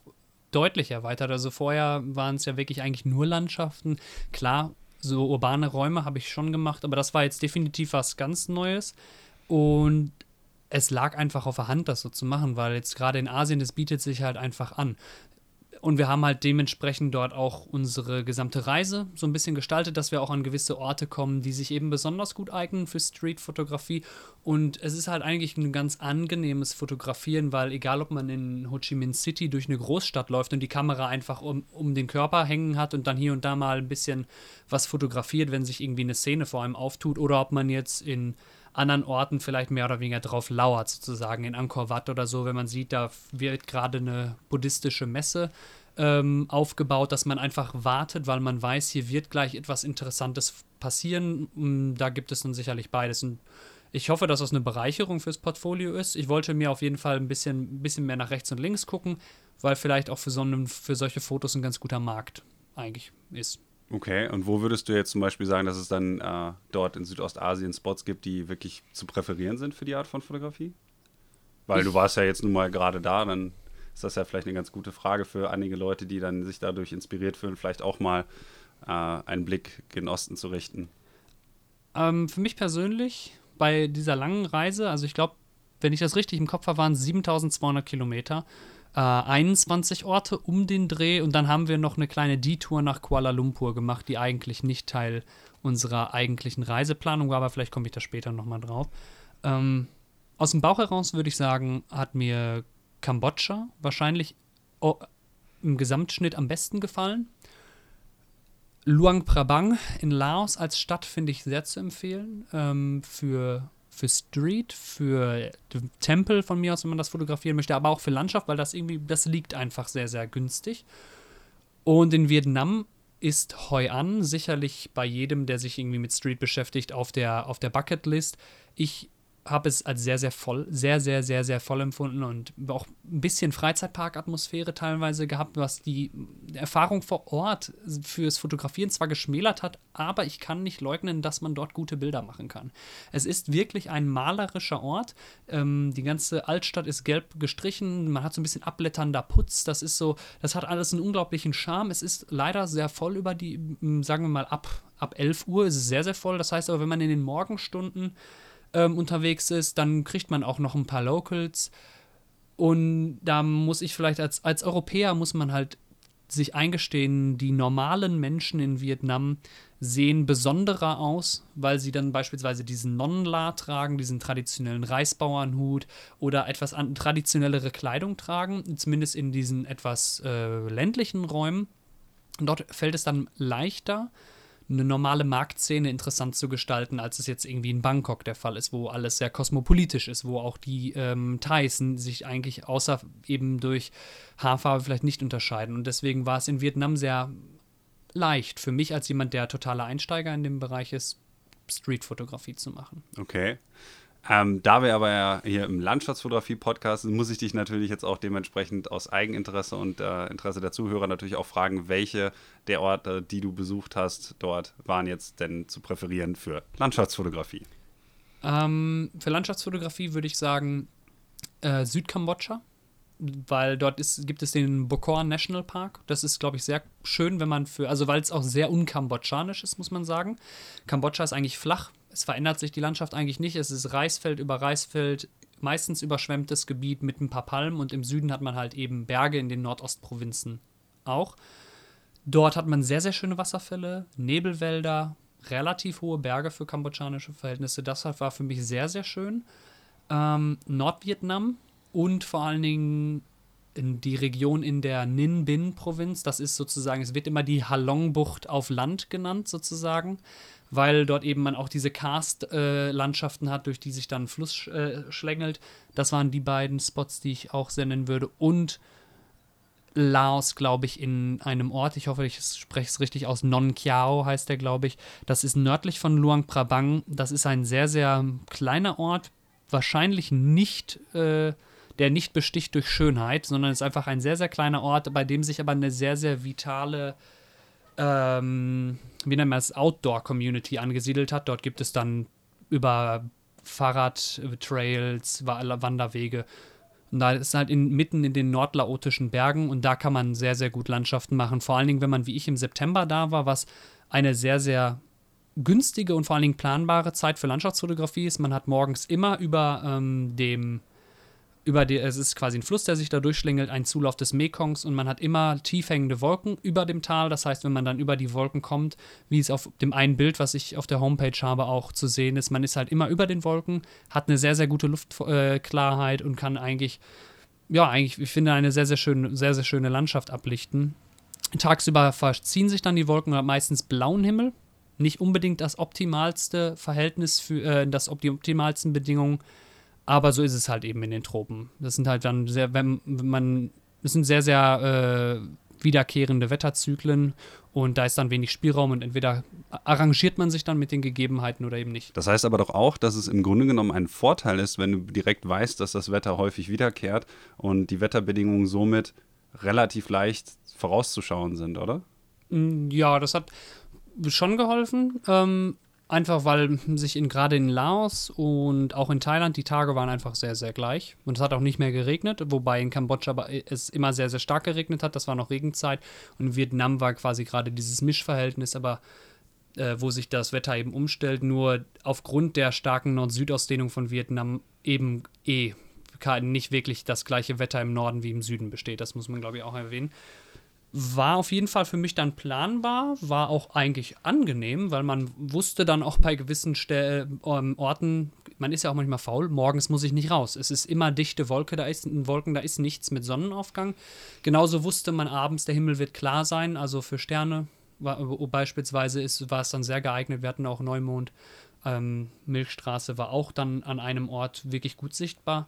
deutlich erweitert. Also vorher waren es ja wirklich eigentlich nur Landschaften. Klar, so urbane Räume habe ich schon gemacht, aber das war jetzt definitiv was ganz Neues. Und es lag einfach auf der Hand, das so zu machen, weil jetzt gerade in Asien, das bietet sich halt einfach an. Und wir haben halt dementsprechend dort auch unsere gesamte Reise so ein bisschen gestaltet, dass wir auch an gewisse Orte kommen, die sich eben besonders gut eignen für Streetfotografie. Und es ist halt eigentlich ein ganz angenehmes Fotografieren, weil egal ob man in Ho Chi Minh City durch eine Großstadt läuft und die Kamera einfach um, um den Körper hängen hat und dann hier und da mal ein bisschen was fotografiert, wenn sich irgendwie eine Szene vor einem auftut, oder ob man jetzt in anderen Orten vielleicht mehr oder weniger drauf lauert, sozusagen in Angkor Wat oder so, wenn man sieht, da wird gerade eine buddhistische Messe ähm, aufgebaut, dass man einfach wartet, weil man weiß, hier wird gleich etwas Interessantes passieren. Mm, da gibt es dann sicherlich beides. Und ich hoffe, dass das eine Bereicherung fürs Portfolio ist. Ich wollte mir auf jeden Fall ein bisschen, ein bisschen mehr nach rechts und links gucken, weil vielleicht auch für, so einen, für solche Fotos ein ganz guter Markt eigentlich ist. Okay, und wo würdest du jetzt zum Beispiel sagen, dass es dann äh, dort in Südostasien Spots gibt, die wirklich zu präferieren sind für die Art von Fotografie? Weil ich du warst ja jetzt nun mal gerade da, dann ist das ja vielleicht eine ganz gute Frage für einige Leute, die dann sich dadurch inspiriert fühlen, vielleicht auch mal äh, einen Blick gen Osten zu richten. Ähm, für mich persönlich bei dieser langen Reise, also ich glaube, wenn ich das richtig im Kopf habe, waren es 7200 Kilometer äh, 21 Orte um den Dreh und dann haben wir noch eine kleine Detour nach Kuala Lumpur gemacht, die eigentlich nicht Teil unserer eigentlichen Reiseplanung war, aber vielleicht komme ich da später nochmal drauf. Ähm, aus dem Bauch heraus würde ich sagen, hat mir Kambodscha wahrscheinlich oh, im Gesamtschnitt am besten gefallen. Luang Prabang in Laos als Stadt finde ich sehr zu empfehlen ähm, für für Street, für Tempel von mir aus, wenn man das fotografieren möchte, aber auch für Landschaft, weil das irgendwie, das liegt einfach sehr, sehr günstig. Und in Vietnam ist Hoi An sicherlich bei jedem, der sich irgendwie mit Street beschäftigt, auf der, auf der Bucketlist. Ich habe es als sehr, sehr voll, sehr, sehr, sehr, sehr voll empfunden und auch ein bisschen Freizeitpark-Atmosphäre teilweise gehabt, was die Erfahrung vor Ort fürs Fotografieren zwar geschmälert hat, aber ich kann nicht leugnen, dass man dort gute Bilder machen kann. Es ist wirklich ein malerischer Ort. Ähm, die ganze Altstadt ist gelb gestrichen, man hat so ein bisschen abblätternder Putz, das ist so, das hat alles einen unglaublichen Charme. Es ist leider sehr voll über die, sagen wir mal, ab, ab 11 Uhr ist es sehr, sehr voll. Das heißt aber, wenn man in den Morgenstunden ähm, unterwegs ist, dann kriegt man auch noch ein paar Locals. Und da muss ich vielleicht als, als Europäer muss man halt sich eingestehen, die normalen Menschen in Vietnam sehen besonderer aus, weil sie dann beispielsweise diesen Nonnenla tragen, diesen traditionellen Reisbauernhut oder etwas traditionellere Kleidung tragen, zumindest in diesen etwas äh, ländlichen Räumen. Und dort fällt es dann leichter, eine normale Marktszene interessant zu gestalten, als es jetzt irgendwie in Bangkok der Fall ist, wo alles sehr kosmopolitisch ist, wo auch die ähm, Thais sich eigentlich außer eben durch Haarfarbe vielleicht nicht unterscheiden. Und deswegen war es in Vietnam sehr leicht für mich als jemand, der totaler Einsteiger in dem Bereich ist, Streetfotografie zu machen. Okay. Ähm, da wir aber ja hier im Landschaftsfotografie-Podcast sind, muss ich dich natürlich jetzt auch dementsprechend aus Eigeninteresse und äh, Interesse der Zuhörer natürlich auch fragen, welche der Orte, die du besucht hast, dort waren jetzt denn zu präferieren für Landschaftsfotografie? Ähm, für Landschaftsfotografie würde ich sagen äh, Südkambodscha, weil dort ist, gibt es den Bokor National Park. Das ist, glaube ich, sehr schön, wenn man für, also weil es auch sehr unkambodschanisch ist, muss man sagen. Kambodscha ist eigentlich flach, es verändert sich die Landschaft eigentlich nicht. Es ist Reisfeld über Reisfeld, meistens überschwemmtes Gebiet mit ein paar Palmen und im Süden hat man halt eben Berge in den Nordostprovinzen auch. Dort hat man sehr, sehr schöne Wasserfälle, Nebelwälder, relativ hohe Berge für kambodschanische Verhältnisse. Das war für mich sehr, sehr schön. Ähm, Nordvietnam und vor allen Dingen die Region in der Ninh Binh-Provinz. Das ist sozusagen, es wird immer die Halong-Bucht auf Land genannt, sozusagen weil dort eben man auch diese Karst-Landschaften äh, hat, durch die sich dann ein Fluss äh, schlängelt. Das waren die beiden Spots, die ich auch senden würde. Und Laos, glaube ich, in einem Ort, ich hoffe, ich spreche es richtig aus, Non Kiao heißt der, glaube ich. Das ist nördlich von Luang Prabang. Das ist ein sehr, sehr kleiner Ort, wahrscheinlich nicht, äh, der nicht besticht durch Schönheit, sondern ist einfach ein sehr, sehr kleiner Ort, bei dem sich aber eine sehr, sehr vitale ähm, wie nennt man es, Outdoor-Community angesiedelt hat. Dort gibt es dann über Fahrradtrails, Wanderwege. Und da ist halt in, mitten in den nordlaotischen Bergen und da kann man sehr, sehr gut Landschaften machen. Vor allen Dingen, wenn man wie ich im September da war, was eine sehr, sehr günstige und vor allen Dingen planbare Zeit für Landschaftsfotografie ist. Man hat morgens immer über ähm, dem über die, es ist quasi ein Fluss, der sich da durchschlingelt, ein Zulauf des Mekongs und man hat immer tief hängende Wolken über dem Tal. Das heißt, wenn man dann über die Wolken kommt, wie es auf dem einen Bild, was ich auf der Homepage habe, auch zu sehen ist, man ist halt immer über den Wolken, hat eine sehr, sehr gute Luftklarheit äh, und kann eigentlich, ja, eigentlich, ich finde, eine sehr, sehr schöne, sehr, sehr schöne Landschaft ablichten. Tagsüber verziehen sich dann die Wolken und hat meistens blauen Himmel. Nicht unbedingt das optimalste Verhältnis für äh, das die optimalsten Bedingungen aber so ist es halt eben in den Tropen. Das sind halt dann sehr, wenn man, das sind sehr, sehr äh, wiederkehrende Wetterzyklen und da ist dann wenig Spielraum und entweder arrangiert man sich dann mit den Gegebenheiten oder eben nicht. Das heißt aber doch auch, dass es im Grunde genommen ein Vorteil ist, wenn du direkt weißt, dass das Wetter häufig wiederkehrt und die Wetterbedingungen somit relativ leicht vorauszuschauen sind, oder? Mm, ja, das hat schon geholfen. Ähm, Einfach weil sich in, gerade in Laos und auch in Thailand die Tage waren einfach sehr, sehr gleich. Und es hat auch nicht mehr geregnet, wobei in Kambodscha es immer sehr, sehr stark geregnet hat. Das war noch Regenzeit. Und in Vietnam war quasi gerade dieses Mischverhältnis, aber äh, wo sich das Wetter eben umstellt, nur aufgrund der starken Nord-Süd-Ausdehnung von Vietnam eben eh nicht wirklich das gleiche Wetter im Norden wie im Süden besteht. Das muss man, glaube ich, auch erwähnen war auf jeden Fall für mich dann planbar, war auch eigentlich angenehm, weil man wusste dann auch bei gewissen Stel ähm, Orten, man ist ja auch manchmal faul, morgens muss ich nicht raus. Es ist immer dichte Wolke, da ist Wolken, da ist nichts mit Sonnenaufgang. Genauso wusste man abends, der Himmel wird klar sein, also für Sterne war, beispielsweise ist, war es dann sehr geeignet. Wir hatten auch Neumond, ähm, Milchstraße war auch dann an einem Ort wirklich gut sichtbar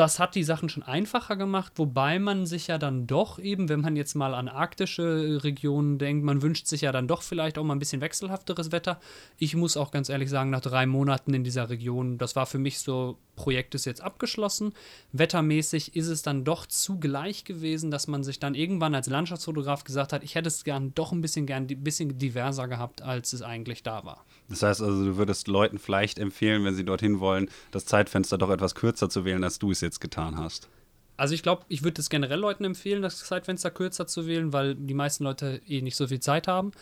das hat die Sachen schon einfacher gemacht, wobei man sich ja dann doch eben, wenn man jetzt mal an arktische Regionen denkt, man wünscht sich ja dann doch vielleicht auch mal ein bisschen wechselhafteres Wetter. Ich muss auch ganz ehrlich sagen, nach drei Monaten in dieser Region, das war für mich so, Projekt ist jetzt abgeschlossen. Wettermäßig ist es dann doch zu gleich gewesen, dass man sich dann irgendwann als Landschaftsfotograf gesagt hat, ich hätte es gern doch ein bisschen gern ein bisschen diverser gehabt, als es eigentlich da war. Das heißt also, du würdest Leuten vielleicht empfehlen, wenn sie dorthin wollen, das Zeitfenster doch etwas kürzer zu wählen, als du es jetzt getan hast. Also ich glaube, ich würde es generell Leuten empfehlen, das Zeitfenster kürzer zu wählen, weil die meisten Leute eh nicht so viel Zeit haben.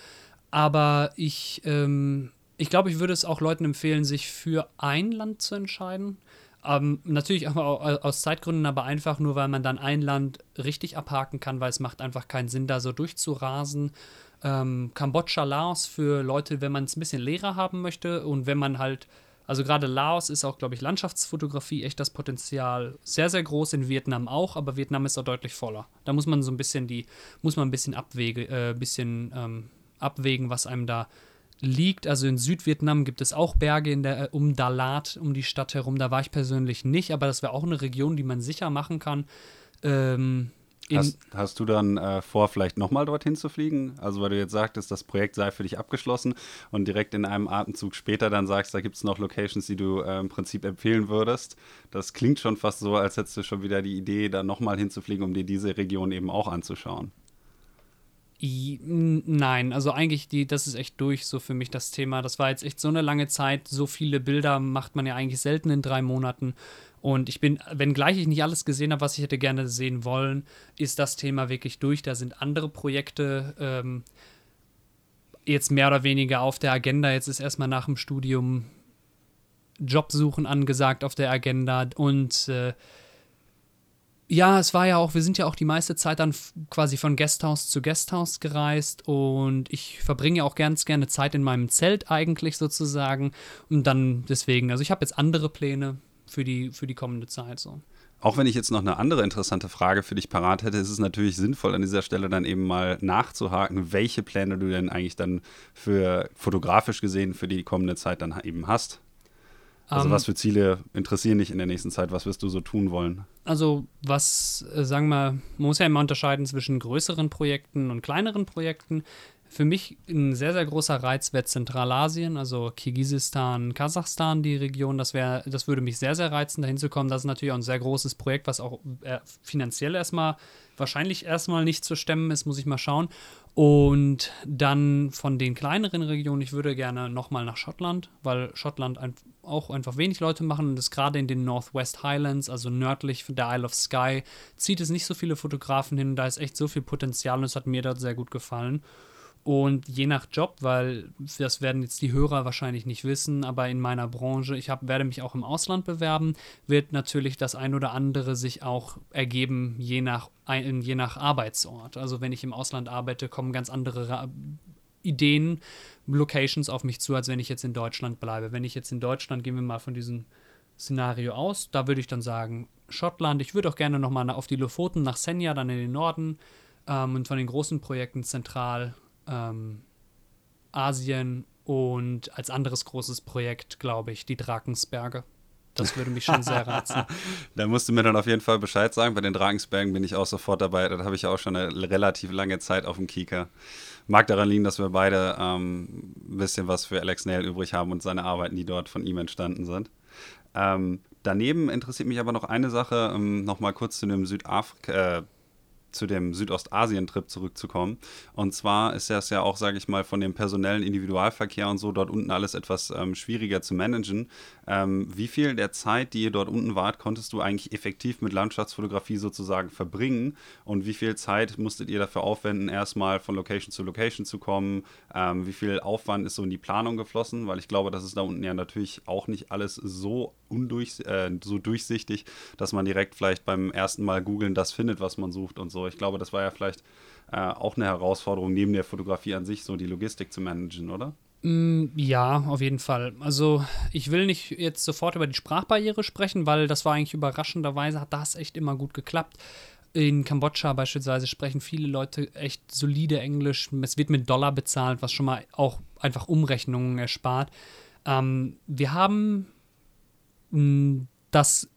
Aber ich, ähm, ich glaube, ich würde es auch Leuten empfehlen, sich für ein Land zu entscheiden. Ähm, natürlich auch aus Zeitgründen, aber einfach nur, weil man dann ein Land richtig abhaken kann, weil es macht einfach keinen Sinn, da so durchzurasen ähm, Kambodscha, Laos für Leute, wenn man es ein bisschen leerer haben möchte und wenn man halt, also gerade Laos ist auch, glaube ich, Landschaftsfotografie echt das Potenzial sehr, sehr groß, in Vietnam auch, aber Vietnam ist auch deutlich voller. Da muss man so ein bisschen die, muss man ein bisschen abwege, äh, bisschen ähm, abwägen, was einem da liegt. Also in Südvietnam gibt es auch Berge in der, äh, um Dalat, um die Stadt herum. Da war ich persönlich nicht, aber das wäre auch eine Region, die man sicher machen kann. Ähm, Hast, hast, du dann äh, vor, vielleicht nochmal dorthin zu fliegen? Also, weil du jetzt sagtest, das Projekt sei für dich abgeschlossen und direkt in einem Atemzug später dann sagst, da gibt es noch Locations, die du äh, im Prinzip empfehlen würdest. Das klingt schon fast so, als hättest du schon wieder die Idee, da nochmal hinzufliegen, um dir diese Region eben auch anzuschauen. Nein, also eigentlich, die, das ist echt durch so für mich das Thema. Das war jetzt echt so eine lange Zeit. So viele Bilder macht man ja eigentlich selten in drei Monaten. Und ich bin, wenngleich ich nicht alles gesehen habe, was ich hätte gerne sehen wollen, ist das Thema wirklich durch. Da sind andere Projekte ähm, jetzt mehr oder weniger auf der Agenda. Jetzt ist erstmal nach dem Studium Jobsuchen angesagt auf der Agenda und äh, ja, es war ja auch, wir sind ja auch die meiste Zeit dann quasi von Guesthouse zu Guesthouse gereist und ich verbringe auch ganz gerne Zeit in meinem Zelt eigentlich sozusagen und dann deswegen, also ich habe jetzt andere Pläne für die, für die kommende Zeit so. Auch wenn ich jetzt noch eine andere interessante Frage für dich parat hätte, ist es natürlich sinnvoll, an dieser Stelle dann eben mal nachzuhaken, welche Pläne du denn eigentlich dann für fotografisch gesehen für die kommende Zeit dann eben hast. Also ähm, was für Ziele interessieren dich in der nächsten Zeit? Was wirst du so tun wollen? Also was, äh, sagen wir, man muss ja immer unterscheiden zwischen größeren Projekten und kleineren Projekten. Für mich ein sehr, sehr großer Reiz wäre Zentralasien, also Kirgisistan, Kasachstan, die Region. Das, wär, das würde mich sehr, sehr reizen, dahin zu kommen. Das ist natürlich auch ein sehr großes Projekt, was auch äh, finanziell erstmal wahrscheinlich erstmal nicht zu stemmen ist, muss ich mal schauen. Und dann von den kleineren Regionen, ich würde gerne nochmal nach Schottland, weil Schottland ein, auch einfach wenig Leute machen und das gerade in den Northwest Highlands, also nördlich von der Isle of Skye, zieht es nicht so viele Fotografen hin. Da ist echt so viel Potenzial und es hat mir dort sehr gut gefallen. Und je nach Job, weil das werden jetzt die Hörer wahrscheinlich nicht wissen, aber in meiner Branche, ich hab, werde mich auch im Ausland bewerben, wird natürlich das ein oder andere sich auch ergeben, je nach, je nach Arbeitsort. Also wenn ich im Ausland arbeite, kommen ganz andere Ideen, Locations auf mich zu, als wenn ich jetzt in Deutschland bleibe. Wenn ich jetzt in Deutschland, gehen wir mal von diesem Szenario aus, da würde ich dann sagen, Schottland, ich würde auch gerne nochmal auf die Lofoten nach Senja, dann in den Norden ähm, und von den großen Projekten zentral ähm, Asien und als anderes großes Projekt, glaube ich, die Drakensberge. Das würde mich schon sehr reizen. (laughs) da musst du mir dann auf jeden Fall Bescheid sagen. Bei den Drakensbergen bin ich auch sofort dabei. Da habe ich auch schon eine relativ lange Zeit auf dem Kieker. Mag daran liegen, dass wir beide ähm, ein bisschen was für Alex Nail übrig haben und seine Arbeiten, die dort von ihm entstanden sind. Ähm, daneben interessiert mich aber noch eine Sache, ähm, nochmal kurz zu dem Südafrika, äh, zu dem Südostasien-Trip zurückzukommen. Und zwar ist das ja auch, sage ich mal, von dem personellen Individualverkehr und so dort unten alles etwas ähm, schwieriger zu managen. Ähm, wie viel der Zeit, die ihr dort unten wart, konntest du eigentlich effektiv mit Landschaftsfotografie sozusagen verbringen? Und wie viel Zeit musstet ihr dafür aufwenden, erstmal von Location zu Location zu kommen? Ähm, wie viel Aufwand ist so in die Planung geflossen? Weil ich glaube, das ist da unten ja natürlich auch nicht alles so, undurch, äh, so durchsichtig, dass man direkt vielleicht beim ersten Mal googeln das findet, was man sucht und so. Ich glaube, das war ja vielleicht äh, auch eine Herausforderung neben der Fotografie an sich, so die Logistik zu managen, oder? Mm, ja, auf jeden Fall. Also ich will nicht jetzt sofort über die Sprachbarriere sprechen, weil das war eigentlich überraschenderweise, hat das echt immer gut geklappt. In Kambodscha beispielsweise sprechen viele Leute echt solide Englisch. Es wird mit Dollar bezahlt, was schon mal auch einfach Umrechnungen erspart. Ähm, wir haben das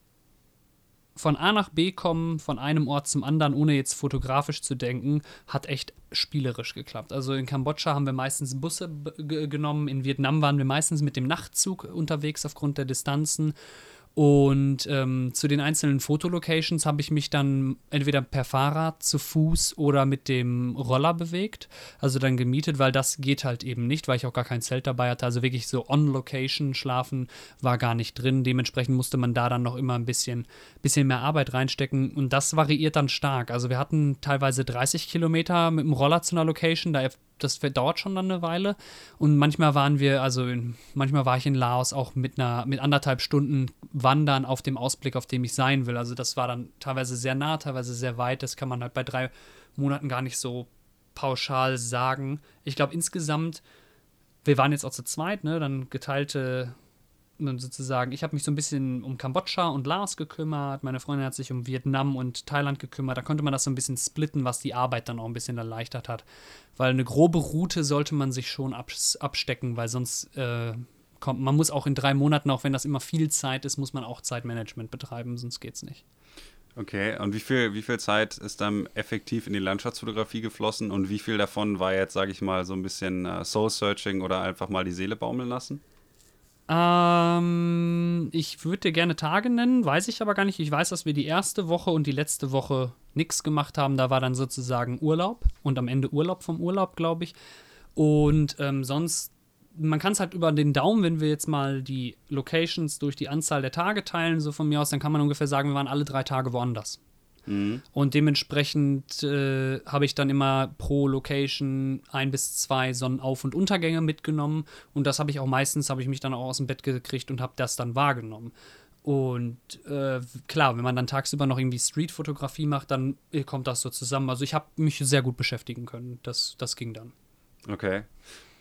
von A nach B kommen, von einem Ort zum anderen, ohne jetzt fotografisch zu denken, hat echt spielerisch geklappt. Also in Kambodscha haben wir meistens Busse genommen, in Vietnam waren wir meistens mit dem Nachtzug unterwegs aufgrund der Distanzen und ähm, zu den einzelnen Fotolocations habe ich mich dann entweder per Fahrrad, zu Fuß oder mit dem Roller bewegt. Also dann gemietet, weil das geht halt eben nicht, weil ich auch gar kein Zelt dabei hatte. Also wirklich so on-Location schlafen war gar nicht drin. Dementsprechend musste man da dann noch immer ein bisschen, bisschen mehr Arbeit reinstecken. Und das variiert dann stark. Also wir hatten teilweise 30 Kilometer mit dem Roller zu einer Location. Da das dauert schon dann eine Weile. Und manchmal waren wir, also in, manchmal war ich in Laos auch mit einer, mit anderthalb Stunden Wandern auf dem Ausblick, auf dem ich sein will. Also das war dann teilweise sehr nah, teilweise sehr weit. Das kann man halt bei drei Monaten gar nicht so pauschal sagen. Ich glaube insgesamt, wir waren jetzt auch zu zweit, ne? Dann geteilte sozusagen, ich habe mich so ein bisschen um Kambodscha und Laos gekümmert, meine Freundin hat sich um Vietnam und Thailand gekümmert. Da konnte man das so ein bisschen splitten, was die Arbeit dann auch ein bisschen erleichtert hat. Weil eine grobe Route sollte man sich schon abstecken, weil sonst äh, kommt, man muss auch in drei Monaten, auch wenn das immer viel Zeit ist, muss man auch Zeitmanagement betreiben, sonst geht es nicht. Okay, und wie viel, wie viel Zeit ist dann effektiv in die Landschaftsfotografie geflossen und wie viel davon war jetzt, sage ich mal, so ein bisschen äh, Soul-Searching oder einfach mal die Seele baumeln lassen? Ähm, ich würde dir gerne Tage nennen, weiß ich aber gar nicht. Ich weiß, dass wir die erste Woche und die letzte Woche nichts gemacht haben. Da war dann sozusagen Urlaub und am Ende Urlaub vom Urlaub, glaube ich. Und ähm, sonst, man kann es halt über den Daumen, wenn wir jetzt mal die Locations durch die Anzahl der Tage teilen, so von mir aus, dann kann man ungefähr sagen, wir waren alle drei Tage woanders. Mhm. Und dementsprechend äh, habe ich dann immer pro Location ein bis zwei Sonnenauf- und Untergänge mitgenommen. Und das habe ich auch meistens, habe ich mich dann auch aus dem Bett gekriegt und habe das dann wahrgenommen. Und äh, klar, wenn man dann tagsüber noch irgendwie Streetfotografie macht, dann äh, kommt das so zusammen. Also ich habe mich sehr gut beschäftigen können. Das, das ging dann. Okay.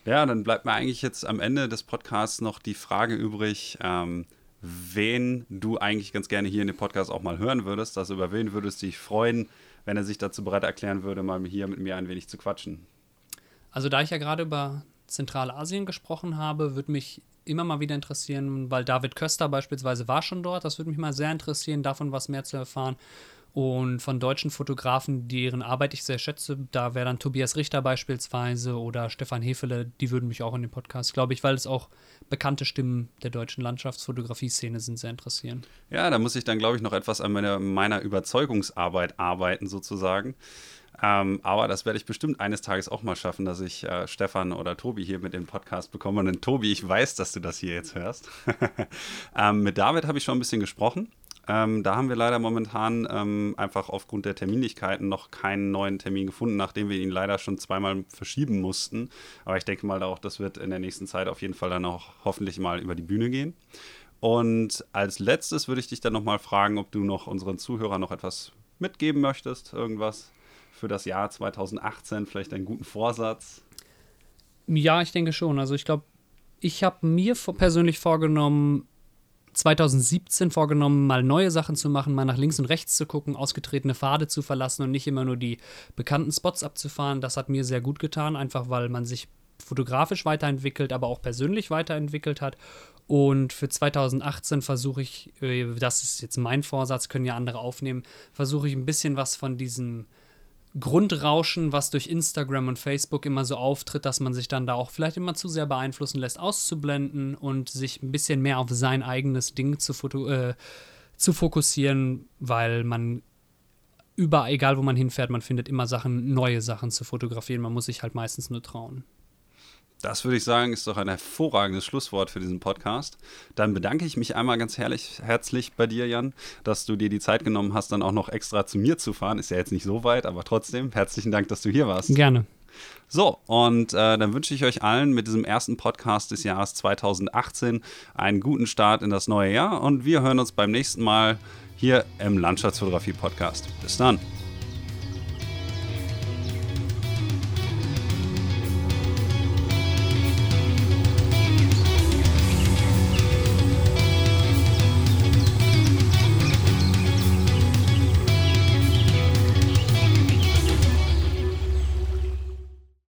Ja, dann bleibt mir eigentlich jetzt am Ende des Podcasts noch die Frage übrig, ähm, wen du eigentlich ganz gerne hier in dem Podcast auch mal hören würdest. Also über wen würdest du dich freuen, wenn er sich dazu bereit erklären würde, mal hier mit mir ein wenig zu quatschen? Also da ich ja gerade über Zentralasien gesprochen habe, würde mich immer mal wieder interessieren, weil David Köster beispielsweise war schon dort. Das würde mich mal sehr interessieren, davon was mehr zu erfahren. Und von deutschen Fotografen, deren Arbeit ich sehr schätze, da wäre dann Tobias Richter beispielsweise oder Stefan Hefele, die würden mich auch in den Podcast, glaube ich, weil es auch bekannte Stimmen der deutschen Landschaftsfotografie-Szene sind, sehr interessieren. Ja, da muss ich dann, glaube ich, noch etwas an meiner, meiner Überzeugungsarbeit arbeiten, sozusagen. Ähm, aber das werde ich bestimmt eines Tages auch mal schaffen, dass ich äh, Stefan oder Tobi hier mit dem Podcast bekomme. Und Tobi, ich weiß, dass du das hier jetzt hörst. (laughs) ähm, mit David habe ich schon ein bisschen gesprochen. Ähm, da haben wir leider momentan ähm, einfach aufgrund der Terminlichkeiten noch keinen neuen Termin gefunden, nachdem wir ihn leider schon zweimal verschieben mussten. Aber ich denke mal auch, das wird in der nächsten Zeit auf jeden Fall dann auch hoffentlich mal über die Bühne gehen. Und als letztes würde ich dich dann nochmal fragen, ob du noch unseren Zuhörern noch etwas mitgeben möchtest, irgendwas für das Jahr 2018, vielleicht einen guten Vorsatz. Ja, ich denke schon. Also ich glaube, ich habe mir persönlich vorgenommen, 2017 vorgenommen, mal neue Sachen zu machen, mal nach links und rechts zu gucken, ausgetretene Pfade zu verlassen und nicht immer nur die bekannten Spots abzufahren. Das hat mir sehr gut getan, einfach weil man sich fotografisch weiterentwickelt, aber auch persönlich weiterentwickelt hat. Und für 2018 versuche ich, äh, das ist jetzt mein Vorsatz, können ja andere aufnehmen, versuche ich ein bisschen was von diesem Grundrauschen, was durch Instagram und Facebook immer so auftritt, dass man sich dann da auch vielleicht immer zu sehr beeinflussen lässt, auszublenden und sich ein bisschen mehr auf sein eigenes Ding zu, äh, zu fokussieren, weil man überall, egal wo man hinfährt, man findet immer Sachen, neue Sachen zu fotografieren. Man muss sich halt meistens nur trauen. Das würde ich sagen, ist doch ein hervorragendes Schlusswort für diesen Podcast. Dann bedanke ich mich einmal ganz herrlich, herzlich bei dir, Jan, dass du dir die Zeit genommen hast, dann auch noch extra zu mir zu fahren. Ist ja jetzt nicht so weit, aber trotzdem herzlichen Dank, dass du hier warst. Gerne. So, und äh, dann wünsche ich euch allen mit diesem ersten Podcast des Jahres 2018 einen guten Start in das neue Jahr und wir hören uns beim nächsten Mal hier im Landschaftsfotografie-Podcast. Bis dann.